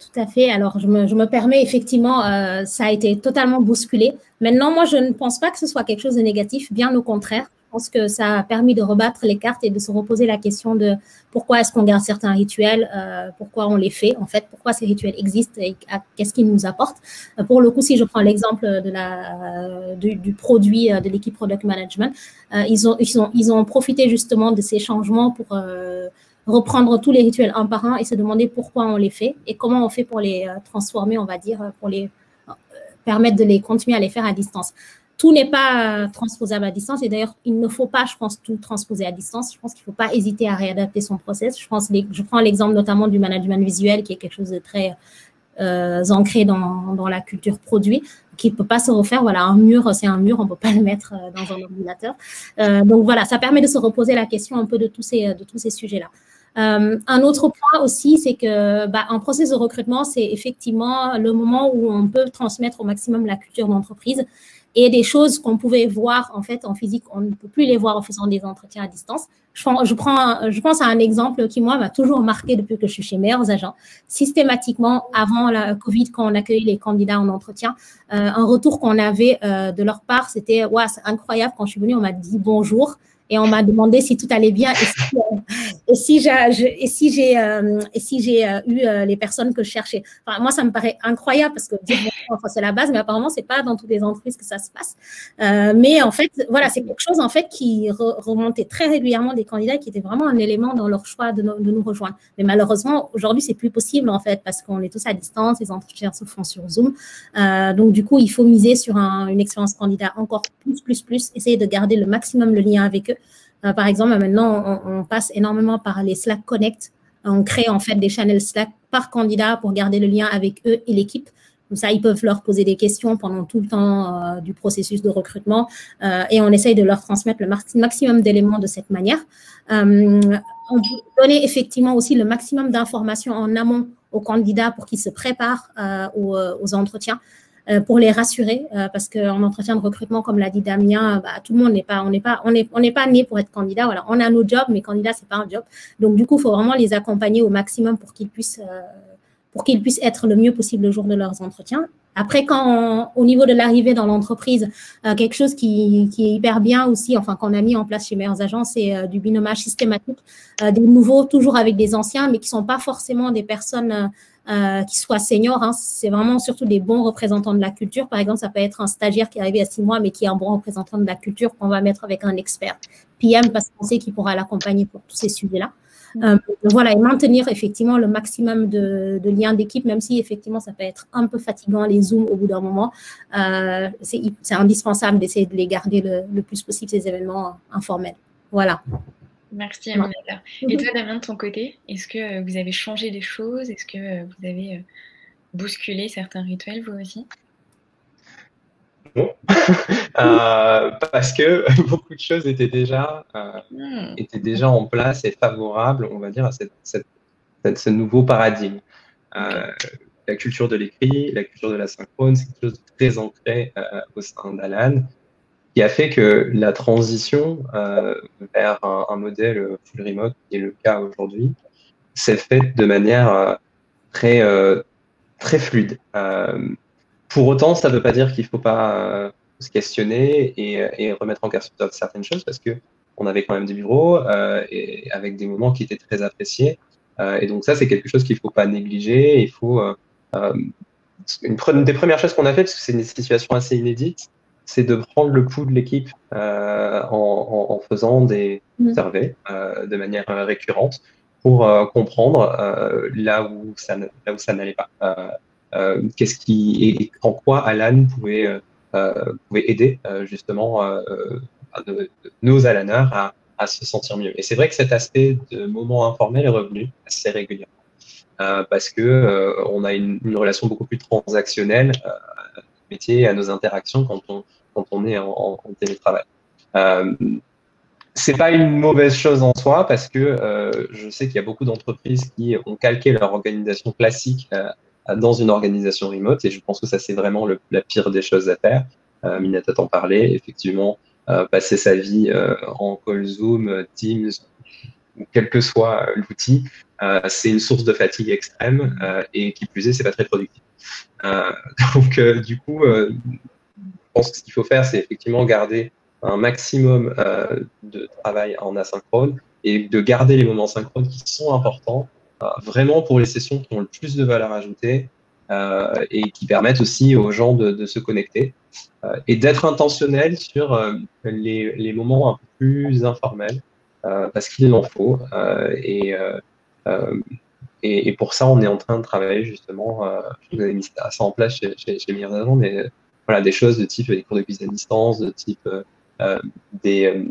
Tout à fait. Alors, je me, permets, effectivement, ça a été totalement bousculé. Maintenant, moi, je ne pense pas que ce soit quelque chose de négatif, bien au contraire. Je pense que ça a permis de rebattre les cartes et de se reposer la question de pourquoi est-ce qu'on garde certains rituels, euh, pourquoi on les fait, en fait, pourquoi ces rituels existent et qu'est-ce qu'ils nous apportent. Euh, pour le coup, si je prends l'exemple de la, du, produit euh, de l'équipe Product Management, ils, ont, ils, ont, ils ont profité justement de ces changements pour reprendre tous les rituels un par un et se demander pourquoi on les fait et comment on fait pour les transformer, on va dire, pour les permettre de les continuer à les faire à distance tout n'est pas transposable à distance. Et d'ailleurs, il ne faut pas, je pense, tout transposer à distance. Je pense qu'il ne faut pas hésiter à réadapter son process. Je, prends l'exemple notamment du management visuel, qui est quelque chose de très euh, ancré dans, dans, la culture produit, qui ne peut pas se refaire. Voilà, un mur, c'est un mur, on ne peut pas le mettre euh, dans un ordinateur. Euh, donc voilà, ça permet de se reposer la question un peu de tous ces, de tous ces sujets-là. Euh, un autre point aussi, c'est que bah, un processus de recrutement, c'est effectivement le moment où on peut transmettre au maximum la culture d'entreprise et des choses qu'on pouvait voir en fait en physique, on ne peut plus les voir en faisant des entretiens à distance. Je prends, je, prends, je pense à un exemple qui moi m'a toujours marqué depuis que je suis chez Meilleurs Agents. Systématiquement, avant la Covid, quand on accueille les candidats en entretien, euh, un retour qu'on avait euh, de leur part, c'était ouais, c'est incroyable. Quand je suis venue, on m'a dit bonjour et on m'a demandé si tout allait bien et si, j'ai et si j'ai euh, si euh, eu euh, les personnes que je cherchais. Enfin, moi, ça me paraît incroyable parce que c'est la base, mais apparemment c'est pas dans toutes les entreprises que ça se passe. mais en fait, voilà, c'est quelque chose en fait qui remontait très régulièrement des candidats qui étaient vraiment un élément dans leur choix de, de nous rejoindre. Mais malheureusement, aujourd'hui, c'est plus possible en fait parce qu'on est tous à distance, les entretiens se font sur Zoom. donc du coup, il faut miser sur une expérience candidat encore plus, plus, plus, essayer de garder le maximum le lien avec eux euh, par exemple, maintenant, on, passe énormément par les Slack Connect. On crée en fait des channels Slack par candidat pour garder le lien avec eux et l'équipe. Comme ça, ils peuvent leur poser des questions pendant tout le temps euh, du processus de recrutement euh, et on essaye de leur transmettre le maximum d'éléments de cette manière. on peut donner effectivement aussi le maximum d'informations en amont aux candidats pour qu'ils se préparent aux, entretiens. Euh, pour les rassurer, euh, parce qu'en entretien de recrutement, comme l'a dit Damien, bah, tout le monde n'est pas, on n'est pas, on on n'est pas né pour être candidat. Voilà, on a nos jobs, mais candidat c'est pas un job. Donc du coup, il faut vraiment les accompagner au maximum pour qu'ils puissent, euh, pour qu'ils puissent être le mieux possible le jour de leurs entretiens. Après, quand au niveau de l'arrivée dans l'entreprise, quelque chose qui, qui, est hyper bien aussi, enfin qu'on a mis en place chez Meilleurs Agents, c'est du binomage systématique, des nouveaux toujours avec des anciens, mais qui sont pas forcément des personnes euh, qui soient seniors. Hein. C'est vraiment surtout des bons représentants de la culture. Par exemple, ça peut être un stagiaire qui est arrivé à six mois, mais qui est un bon représentant de la culture qu'on va mettre avec un expert PM parce qu'on sait qu'il pourra l'accompagner pour tous ces sujets-là. Mm. Euh, voilà, et maintenir effectivement le maximum de, liens d'équipe, même si effectivement ça peut être un peu fatigant les zooms au bout d'un moment. Euh, c'est indispensable d'essayer de les garder le, le, plus possible, ces événements informels. Voilà. Merci Aminata. Et toi Damien de ton côté, est-ce que euh, vous avez changé des choses? Est-ce que euh, vous avez bousculé certains rituels, vous aussi? Non, euh, parce que beaucoup de choses étaient déjà, euh, hmm. étaient déjà en place et favorables, on va dire, à cette, cette, ce nouveau paradigme. Euh, la culture de l'écrit, la culture de la synchrone, c'est quelque chose de très ancré au sein d'Alan, qui a fait que la transition vers un, modèle full remote, qui est le cas aujourd'hui, s'est faite de manière très, très fluide. Pour autant, ça ne veut pas dire qu'il ne faut pas euh, se questionner et, remettre en question certaines choses parce que on avait quand même des bureaux euh, et avec des moments qui étaient très appréciés. Euh, et donc ça, c'est quelque chose qu'il ne faut pas négliger. Il faut une, des premières choses qu'on a fait, parce que c'est une situation assez inédite, c'est de prendre le pouls de l'équipe en, faisant des mmh. surveys de manière récurrente pour comprendre là où ça, là où ça n'allait pas. Euh, qu'est-ce qui et en quoi Alan pouvait euh, euh, pouvait aider justement nos Alaners à, à se sentir mieux. Et c'est vrai que cet aspect de moment informel est revenu assez régulièrement. Euh, parce que euh, on a une, une, relation beaucoup plus transactionnelle euh, métier, à nos interactions quand on, quand on est en, télétravail. Euh, c'est pas une mauvaise chose en soi parce que je sais qu'il y a beaucoup d'entreprises qui ont calqué leur organisation classique dans une organisation remote. Et je pense que ça, c'est vraiment la pire des choses à faire. Euh, Minata t'en parlait, effectivement, euh, passer sa vie euh, en call Zoom, Teams, ou quel que soit l'outil, euh, c'est une source de fatigue extrême et qui plus est, c'est pas très productif. donc, du coup, pense que ce qu'il faut faire, c'est effectivement garder un maximum de travail en asynchrone et de garder les moments synchrones qui sont importants euh, vraiment pour les sessions qui ont le plus de valeur ajoutée euh, et qui permettent aussi aux gens de, se connecter euh, et d'être intentionnel sur les, moments un peu plus informels parce qu'il en faut. et et, pour ça, on est en train de travailler justement. Euh, vous avez mis ça, en place chez, chez, chez mais voilà, des choses de type des cours de cuisine à distance, de type euh, des,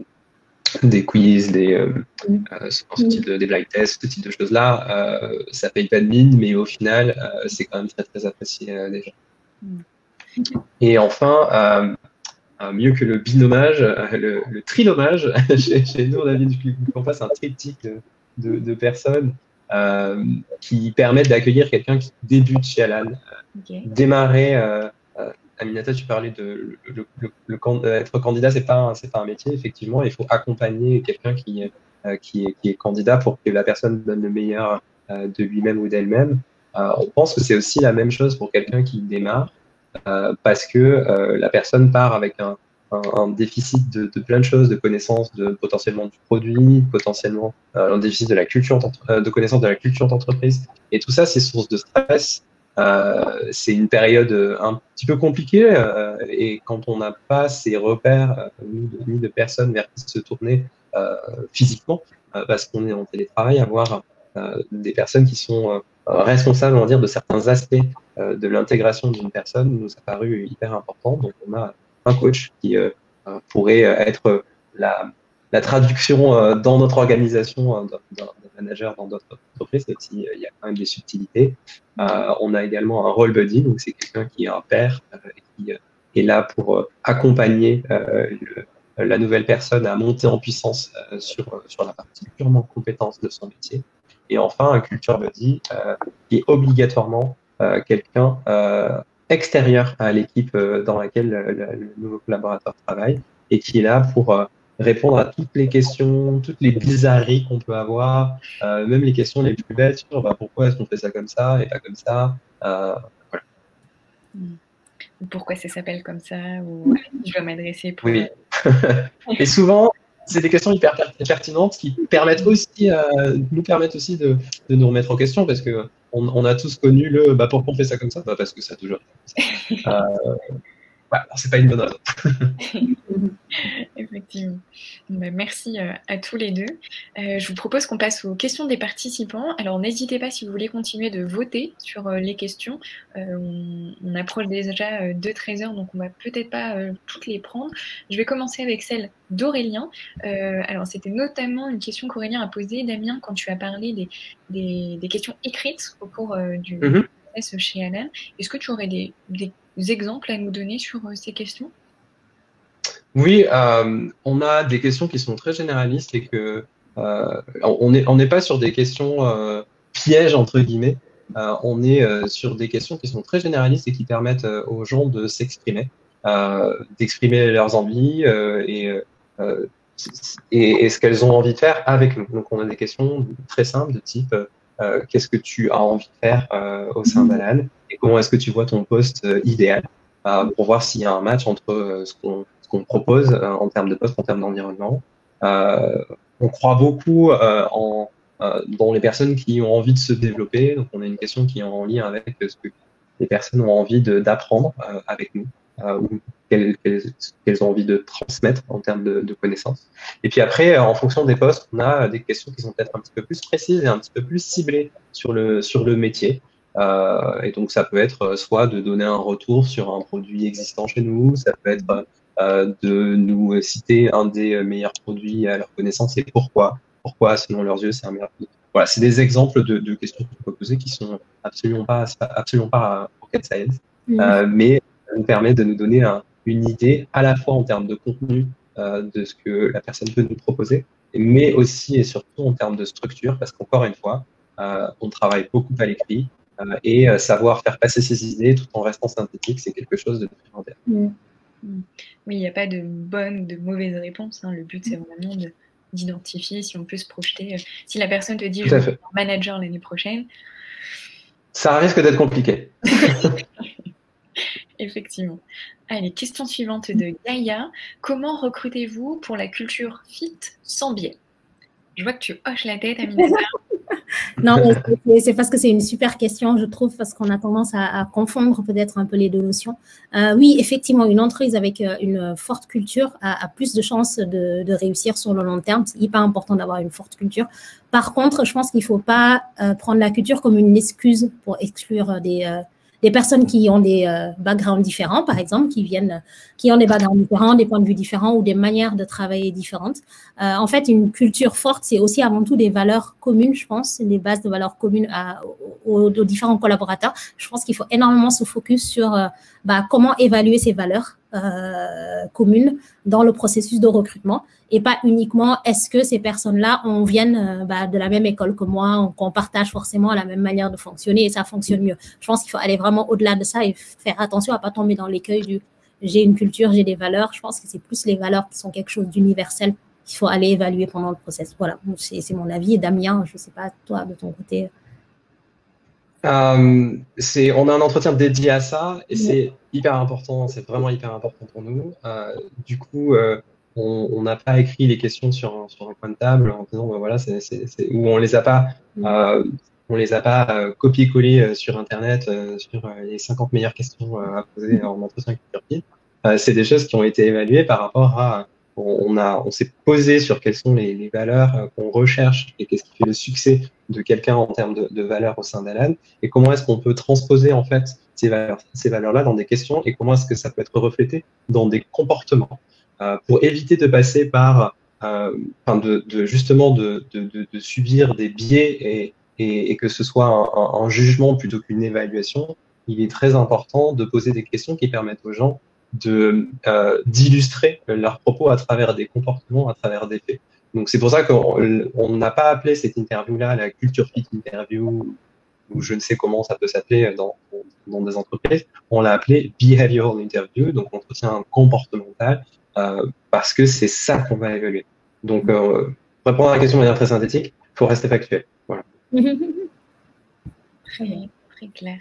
des quiz, des, euh, euh, ce type de, des blind tests, ce type de choses-là, euh, ça paye pas de mine, mais au final, c'est quand même très très apprécié déjà. Mm. Et enfin, mieux que le binomage, le, le trinomage, chez, chez, nous, on a vu qu'on fasse un triptyque de, de, personnes qui permettent d'accueillir quelqu'un qui débute chez Alan, démarrer Aminata, tu parlais de euh, être candidat, c'est pas c'est pas un métier effectivement. Il faut accompagner quelqu'un qui euh, qui, est, candidat pour que la personne donne le meilleur euh, de lui-même ou d'elle-même. on pense que c'est aussi la même chose pour quelqu'un qui démarre parce que la personne part avec un, déficit de, de, plein de choses, de connaissances de potentiellement du produit, potentiellement un déficit de la culture de connaissances de la culture d'entreprise. Et tout ça, c'est source de stress, c'est une période un petit peu compliquée euh, et quand on n'a pas ces repères ni de, personnes vers qui se tourner euh, physiquement, parce qu'on est en télétravail, avoir des personnes qui sont responsables, on va dire, de certains aspects de l'intégration d'une personne nous a paru hyper important. Donc, on a un coach qui pourrait être la, la traduction dans notre organisation d'un manager dans d'autres entreprises, même s'il y a quand même des subtilités. Euh, on a également un role buddy, donc c'est quelqu'un qui est un père euh, et qui euh, est là pour accompagner la nouvelle personne à monter en puissance sur, sur la partie purement compétence de son métier. Et enfin, un culture buddy qui est obligatoirement quelqu'un extérieur à l'équipe dans laquelle le, le, nouveau collaborateur travaille et qui est là pour répondre à toutes les questions, toutes les bizarreries qu'on peut avoir, euh, même les questions les plus bêtes sur bah, pourquoi est-ce qu'on fait ça comme ça et pas comme ça. Euh, voilà. Hmm. Pourquoi ça s'appelle comme ça ou je dois m'adresser pour. Oui. et souvent, c'est des questions hyper pertinentes qui permettent aussi, euh, nous permettent aussi de, de, nous remettre en question parce que on, on a tous connu le bah, pourquoi on fait ça comme ça? Bah, Parce que ça a toujours été comme ça. C'est pas une bonne raison. Effectivement. Bah, merci euh, à tous les deux. Euh, je vous propose qu'on passe aux questions des participants. Alors n'hésitez pas si vous voulez continuer de voter sur euh, les questions. On, on, approche déjà de 13 heures, donc on va peut-être pas toutes les prendre. Je vais commencer avec celle d'Aurélien. alors c'était notamment une question qu'Aurélien a posée, Damien, quand tu as parlé des, des, des questions écrites au cours du, mm process chez Alan. Est-ce que tu aurais des, exemples à nous donner sur ces questions? Oui, on a des questions qui sont très généralistes et que on n'est pas sur des questions pièges, entre guillemets. on est sur des questions qui sont très généralistes et qui permettent aux gens de s'exprimer. Euh, d'exprimer leurs envies euh, et, euh, et, ce qu'elles ont envie de faire avec nous. Donc, on a des questions très simples de type qu'est-ce que tu as envie de faire au sein d'Alan? Et comment est-ce que tu vois ton poste idéal pour voir s'il y a un match entre ce qu'on propose en termes de poste, en termes d'environnement. on croit beaucoup dans les personnes qui ont envie de se développer. Donc, on a une question qui est en lien avec ce que les personnes ont envie d'apprendre avec nous. Euh, ou qu'elles ont envie de transmettre en termes de, connaissances. Et puis après, en fonction des postes, on a des questions qui sont peut-être un petit peu plus précises et un petit peu plus ciblées sur le métier. Euh, et donc, ça peut être soit de donner un retour sur un produit existant chez nous, ça peut être euh, de nous citer un des meilleurs produits à leur connaissance et pourquoi. Pourquoi, selon leurs yeux, c'est un meilleur produit. Voilà, c'est des exemples de, de questions qu'on peut poser qui sont absolument pas, absolument pas rocket science, mmh. euh, mais nous permet de nous donner une idée à la fois en termes de contenu euh, de ce que la personne peut nous proposer, mais aussi et surtout en termes de structure, parce qu'encore une fois, euh, on travaille beaucoup à l'écrit euh, et savoir faire passer ses idées tout en restant synthétique, c'est quelque chose de primordial. Mm. Mm. Oui, il n'y a pas de bonne, de mauvaise réponse. Hein. Le but, c'est vraiment d'identifier si on peut se projeter. Si la personne te dit je veux être manager l'année prochaine, ça risque d'être compliqué. Effectivement. Allez, question suivante de Gaïa. Comment recrutez-vous pour la culture fit sans biais? Je vois que tu hoches la tête, Aminata. non, c'est parce que c'est une super question, je trouve, parce qu'on a tendance à, confondre peut-être un peu les deux notions. Euh, oui, effectivement, une entreprise avec euh, une forte culture a, plus de chances de, réussir sur le long terme. C'est hyper important d'avoir une forte culture. Par contre, je pense qu'il ne faut pas euh, prendre la culture comme une excuse pour exclure des des personnes qui ont des euh, backgrounds différents, par exemple, qui viennent, qui ont des backgrounds différents, des points de vue différents ou des manières de travailler différentes. Euh, en fait, une culture forte, c'est aussi avant tout des valeurs communes, je pense, des bases de valeurs communes à, aux, différents collaborateurs. Je pense qu'il faut énormément se focus sur euh, bah, comment évaluer ces valeurs euh, communes dans le processus de recrutement et pas uniquement est-ce que ces personnes-là on viennent euh, bah, de la même école que moi, qu'on partage forcément la même manière de fonctionner et ça fonctionne mieux. Je pense qu'il faut aller vraiment au-delà de ça et faire attention à pas tomber dans l'écueil du j'ai une culture, j'ai des valeurs. Je pense que c'est plus les valeurs qui sont quelque chose d'universel qu'il faut aller évaluer pendant le process. Voilà, c'est mon avis. Damien, je ne sais pas, toi, de ton côté. Euh, c'est, on a un entretien dédié à ça et c'est hyper important, c'est vraiment hyper important pour nous. Euh, du coup, euh, on n'a pas écrit les questions sur un, sur un coin de table en disant, ben voilà, c'est, c'est, ou on les a pas, euh, on les a pas euh, copié-collé euh, sur Internet sur les 50 meilleures questions à poser en entretien avec c'est des choses qui ont été évaluées par rapport à on, on s'est posé sur quelles sont les, valeurs qu'on recherche et qu'est-ce qui fait le succès de quelqu'un en termes de, valeurs au sein d'Alan et comment est-ce qu'on peut transposer en fait ces valeurs, ces valeurs-là dans des questions et comment est-ce que ça peut être reflété dans des comportements euh, pour éviter de passer par, euh, de, justement de, subir des biais et, que ce soit un, jugement plutôt qu'une évaluation. Il est très important de poser des questions qui permettent aux gens euh, d'illustrer leurs propos à travers des comportements, à travers des faits. Donc c'est pour ça qu'on n'a pas appelé cette interview-là la culture fit interview ou je ne sais comment ça peut s'appeler dans, dans des entreprises. On l'a appelé behavioral interview, donc entretien comportemental, euh, parce que c'est ça qu'on va évaluer. Donc euh, répondre à la question de manière très synthétique, il faut rester factuel. Très bien très clair.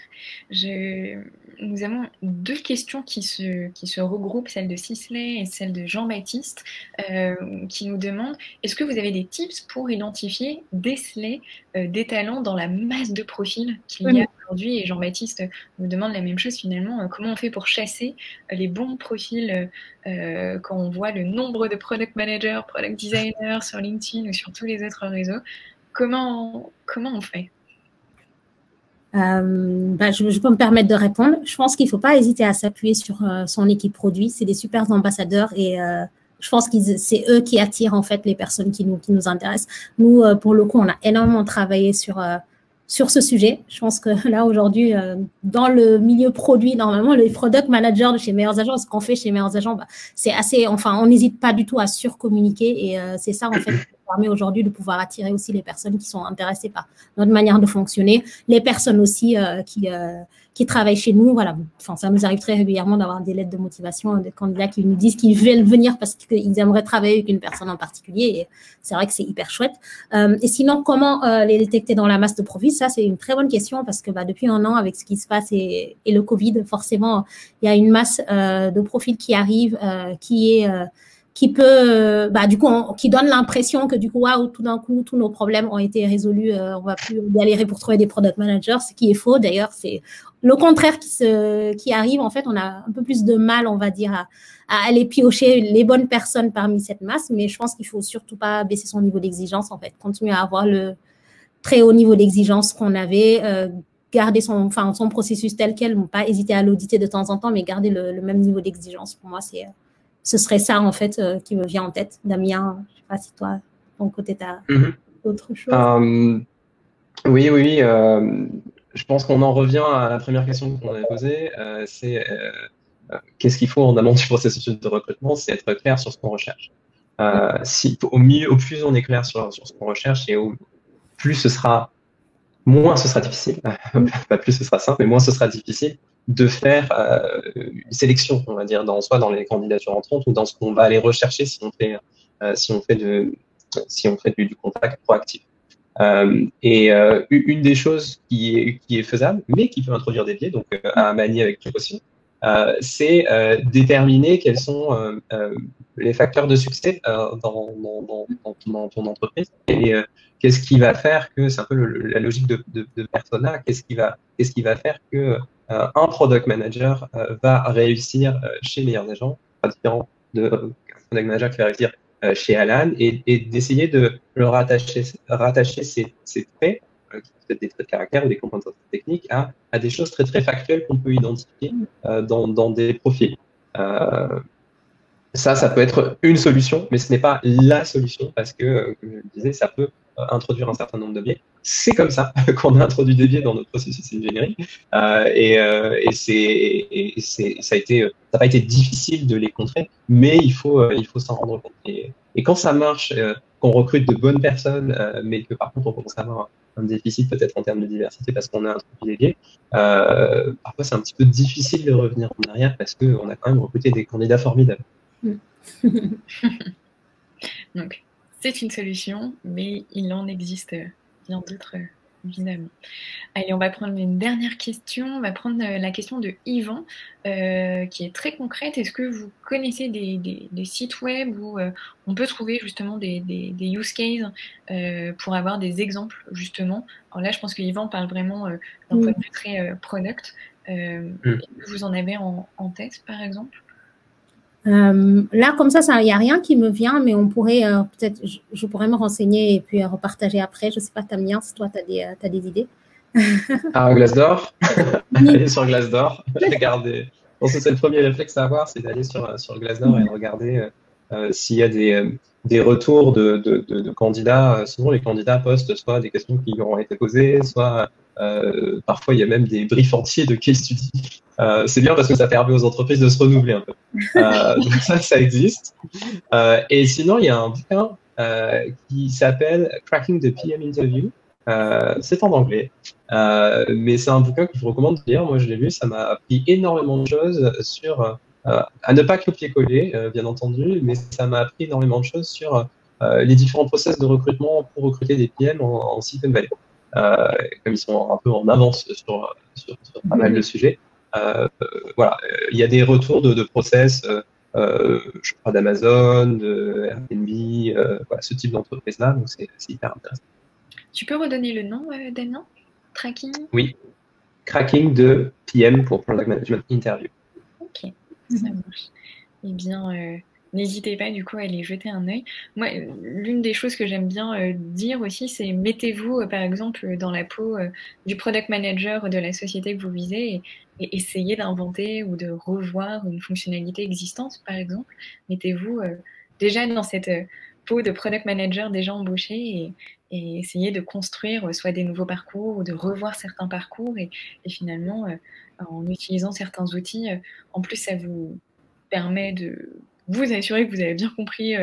Je... Nous avons deux questions qui se, qui se regroupent, celle de Sisley et celle de Jean-Baptiste, euh, qui nous demandent est-ce que vous avez des tips pour identifier, déceler euh, des talents dans la masse de profils qu'il y a aujourd'hui? Et Jean-Baptiste nous demande la même chose finalement euh, comment on fait pour chasser les bons profils quand on voit le nombre de product managers, product designers sur LinkedIn ou sur tous les autres réseaux? Comment, comment on fait? Euh, bah, je, peux me permettre de répondre. Je pense qu'il ne faut pas hésiter à s'appuyer sur euh, son équipe produit. C'est des super ambassadeurs et euh, je pense que c'est eux qui attirent en fait les personnes qui nous, qui nous intéressent. Nous, pour le coup, on a énormément travaillé sur sur ce sujet. Je pense que là, aujourd'hui, euh, dans le milieu produit, normalement, les product managers de chez Meilleurs Agents, ce qu'on fait chez Meilleurs Agents, bah, c'est assez, enfin, on n'hésite pas du tout à surcommuniquer et euh, c'est ça, en fait, permet aujourd'hui de pouvoir attirer aussi les personnes qui sont intéressées par notre manière de fonctionner, les personnes aussi euh, qui, qui travaillent chez nous. Voilà, enfin, ça nous arrive très régulièrement d'avoir des lettres de motivation des candidats qui nous disent qu'ils veulent venir parce qu'ils aimeraient travailler avec une personne en particulier. Et c'est vrai que c'est hyper chouette. Euh, et sinon, comment euh, les détecter dans la masse de profils? Ça, c'est une très bonne question parce que bah, depuis un an, avec ce qui se passe et, et le Covid, forcément, il y a une masse euh, de profils qui arrivent, qui est qui peut, bah, du coup, qui donne l'impression que du coup, waouh, tout d'un coup, tous nos problèmes ont été résolus, euh, on va plus galérer pour trouver des product managers, ce qui est faux. D'ailleurs, c'est le contraire qui se, qui arrive. En fait, on a un peu plus de mal, on va dire, à, aller piocher les bonnes personnes parmi cette masse. Mais je pense qu'il faut surtout pas baisser son niveau d'exigence, en fait, continuer à avoir le très haut niveau d'exigence qu'on avait. Euh, garder son, enfin, son processus tel quel, pas hésiter à l'auditer de temps en temps, mais garder le, le même niveau d'exigence. Pour moi, c'est ce serait ça, en fait, euh, qui me vient en tête. Damien, je ne sais pas si toi, ton côté, tu as autre chose. Euh, oui, oui, euh, je pense qu'on en revient à la première question qu'on avait posée. c'est qu'est-ce qu'il faut en amont du processus de recrutement C'est être clair sur ce qu'on recherche. si, au, mieux, au plus on est clair sur, sur ce qu'on recherche et au plus ce sera moins ce sera difficile, pas plus ce sera simple, mais moins ce sera difficile de faire euh, une sélection, on va dire, dans, soit dans les candidatures entrantes ou dans ce qu'on va aller rechercher si on fait, euh, si on fait, du, contact proactif. Euh, et une des choses qui est, faisable, mais qui peut introduire des biais, donc à manier avec précaution, c'est déterminer quels sont les facteurs de succès dans, ton entreprise et qu'est-ce qui va faire que c'est un peu la logique de, de, persona, qu'est-ce qui va qu'est-ce qui va faire que un product manager euh, va réussir euh, chez Meilleurs Agents, pas différent de product manager qui va réussir chez Alan, et, et d'essayer de le rattacher, rattacher ses, ses traits, qui être des traits de caractère ou des compétences techniques, à, des choses très très factuelles qu'on peut identifier dans, des profils. Euh, ça, ça peut être une solution, mais ce n'est pas la solution parce que, comme je le disais, ça peut introduire un certain nombre de biais. C'est comme ça qu'on a introduit des biais dans notre processus d'ingénierie. Euh, et, euh, ça n'a pas été difficile de les contrer, mais il faut, euh, il faut s'en rendre compte. Et, quand ça marche, euh, qu'on recrute de bonnes personnes, mais que par contre on commence à avoir un déficit peut-être en termes de diversité parce qu'on a introduit des biais, parfois c'est un petit peu difficile de revenir en arrière parce qu'on a quand même recruté des candidats formidables. Donc, c'est une solution, mais il en existe bien d'autres, évidemment. Allez, on va prendre une dernière question. On va prendre euh, la question de Yvan, euh, qui est très concrète. Est-ce que vous connaissez des, sites web où euh, on peut trouver justement des, use cases pour avoir des exemples, justement? Alors là, je pense que Yvan parle vraiment d'un point de vue très product. Mm. Vous en avez en tête, par exemple? Euh, là, comme ça, il n'y a rien qui me vient, mais on pourrait, euh, peut-être, je, pourrais me renseigner et puis euh, repartager après. Je ne sais pas, Tamien, si toi, tu as, des, as des idées. ah, Glace d'or Aller sur Glace d'or, regarder. c'est le premier réflexe à avoir, c'est d'aller sur, sur Glace d'or et regarder s'il y a des, des retours de, de, de, candidats. Souvent, les candidats postent soit des questions qui leur ont été posées, soit parfois il y a même des briefs entiers de case study euh, c'est bien parce que ça permet aux entreprises de se renouveler un peu. Euh, donc ça, ça existe. Euh, et sinon, il y a un bouquin euh, qui s'appelle Cracking the PM Interview. Euh, c'est en anglais, mais c'est un bouquin que je vous recommande de lire. Moi, je l'ai lu, ça m'a appris énormément de choses sur à ne pas copier-coller, bien entendu, mais ça m'a appris énormément de choses sur les différents process de recrutement pour recruter des PM en, en Silicon Valley. Comme ils sont un peu en avance sur, sur, sur pas mal de sujets. Euh, voilà, il y a des retours de, process, euh, je crois d'Amazon, de Airbnb, voilà, ce type d'entreprise-là, donc c'est hyper intéressant. Tu peux redonner le nom, Damien? Tracking? Oui, Cracking de PM pour Product Management Interview. Ok, ça marche. Eh bien, N'hésitez pas du coup à aller jeter un œil. Moi, l'une des choses que j'aime bien euh, dire aussi, c'est mettez-vous euh, par exemple dans la peau euh, du product manager de la société que vous visez et, essayez d'inventer ou de revoir une fonctionnalité existante par exemple. Mettez-vous déjà dans cette peau de product manager déjà embauché et, essayer de construire soit des nouveaux parcours ou de revoir certains parcours et, finalement en utilisant certains outils, en plus ça vous permet de vous assurer que vous avez bien compris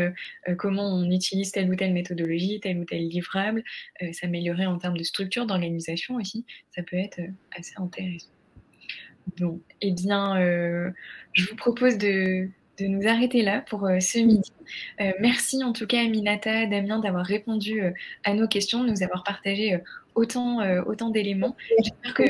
comment on utilise telle ou telle méthodologie, tel ou tel livrable, s'améliorer en termes de structure, d'organisation aussi, ça peut être assez intéressant. Bon, eh bien, je vous propose de, nous arrêter là pour euh, ce midi. Euh, merci en tout cas Aminata, Damien d'avoir répondu euh, à nos questions, nous avoir partagé autant, autant d'éléments. J'espère que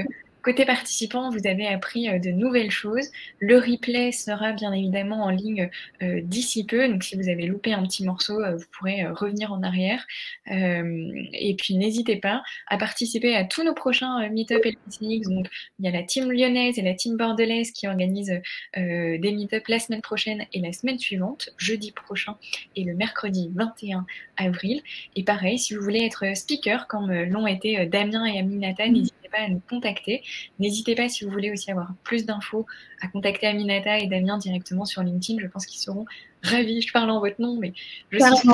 Côté participants, vous avez appris euh, de nouvelles choses. Le replay sera bien évidemment en ligne euh, d'ici peu. Donc, si vous avez loupé un petit morceau, euh, vous pourrez revenir en arrière. et puis, n'hésitez pas à participer à tous nos prochains meet-up et meetings. Donc, il y a la team lyonnaise et la team bordelaise qui organisent des meet-up la semaine prochaine et la semaine suivante, jeudi prochain et le mercredi 21 avril. Et pareil, si vous voulez être speaker, comme l'ont été Damien et Aminata, n'hésitez pas à nous contacter. N'hésitez pas, si vous voulez aussi avoir plus d'infos, à contacter Aminata et Damien directement sur LinkedIn. Je pense qu'ils seront ravis. Je parle en votre nom, mais je suis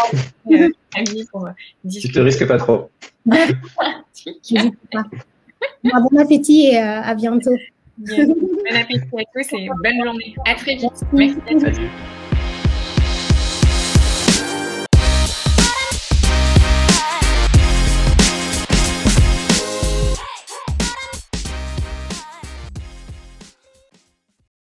euh, pour euh, discuter. Tu te risques pas trop. pas. bon appétit et euh, à bientôt. Bon appétit à tous et bonne journée. À très vite. Merci à tous.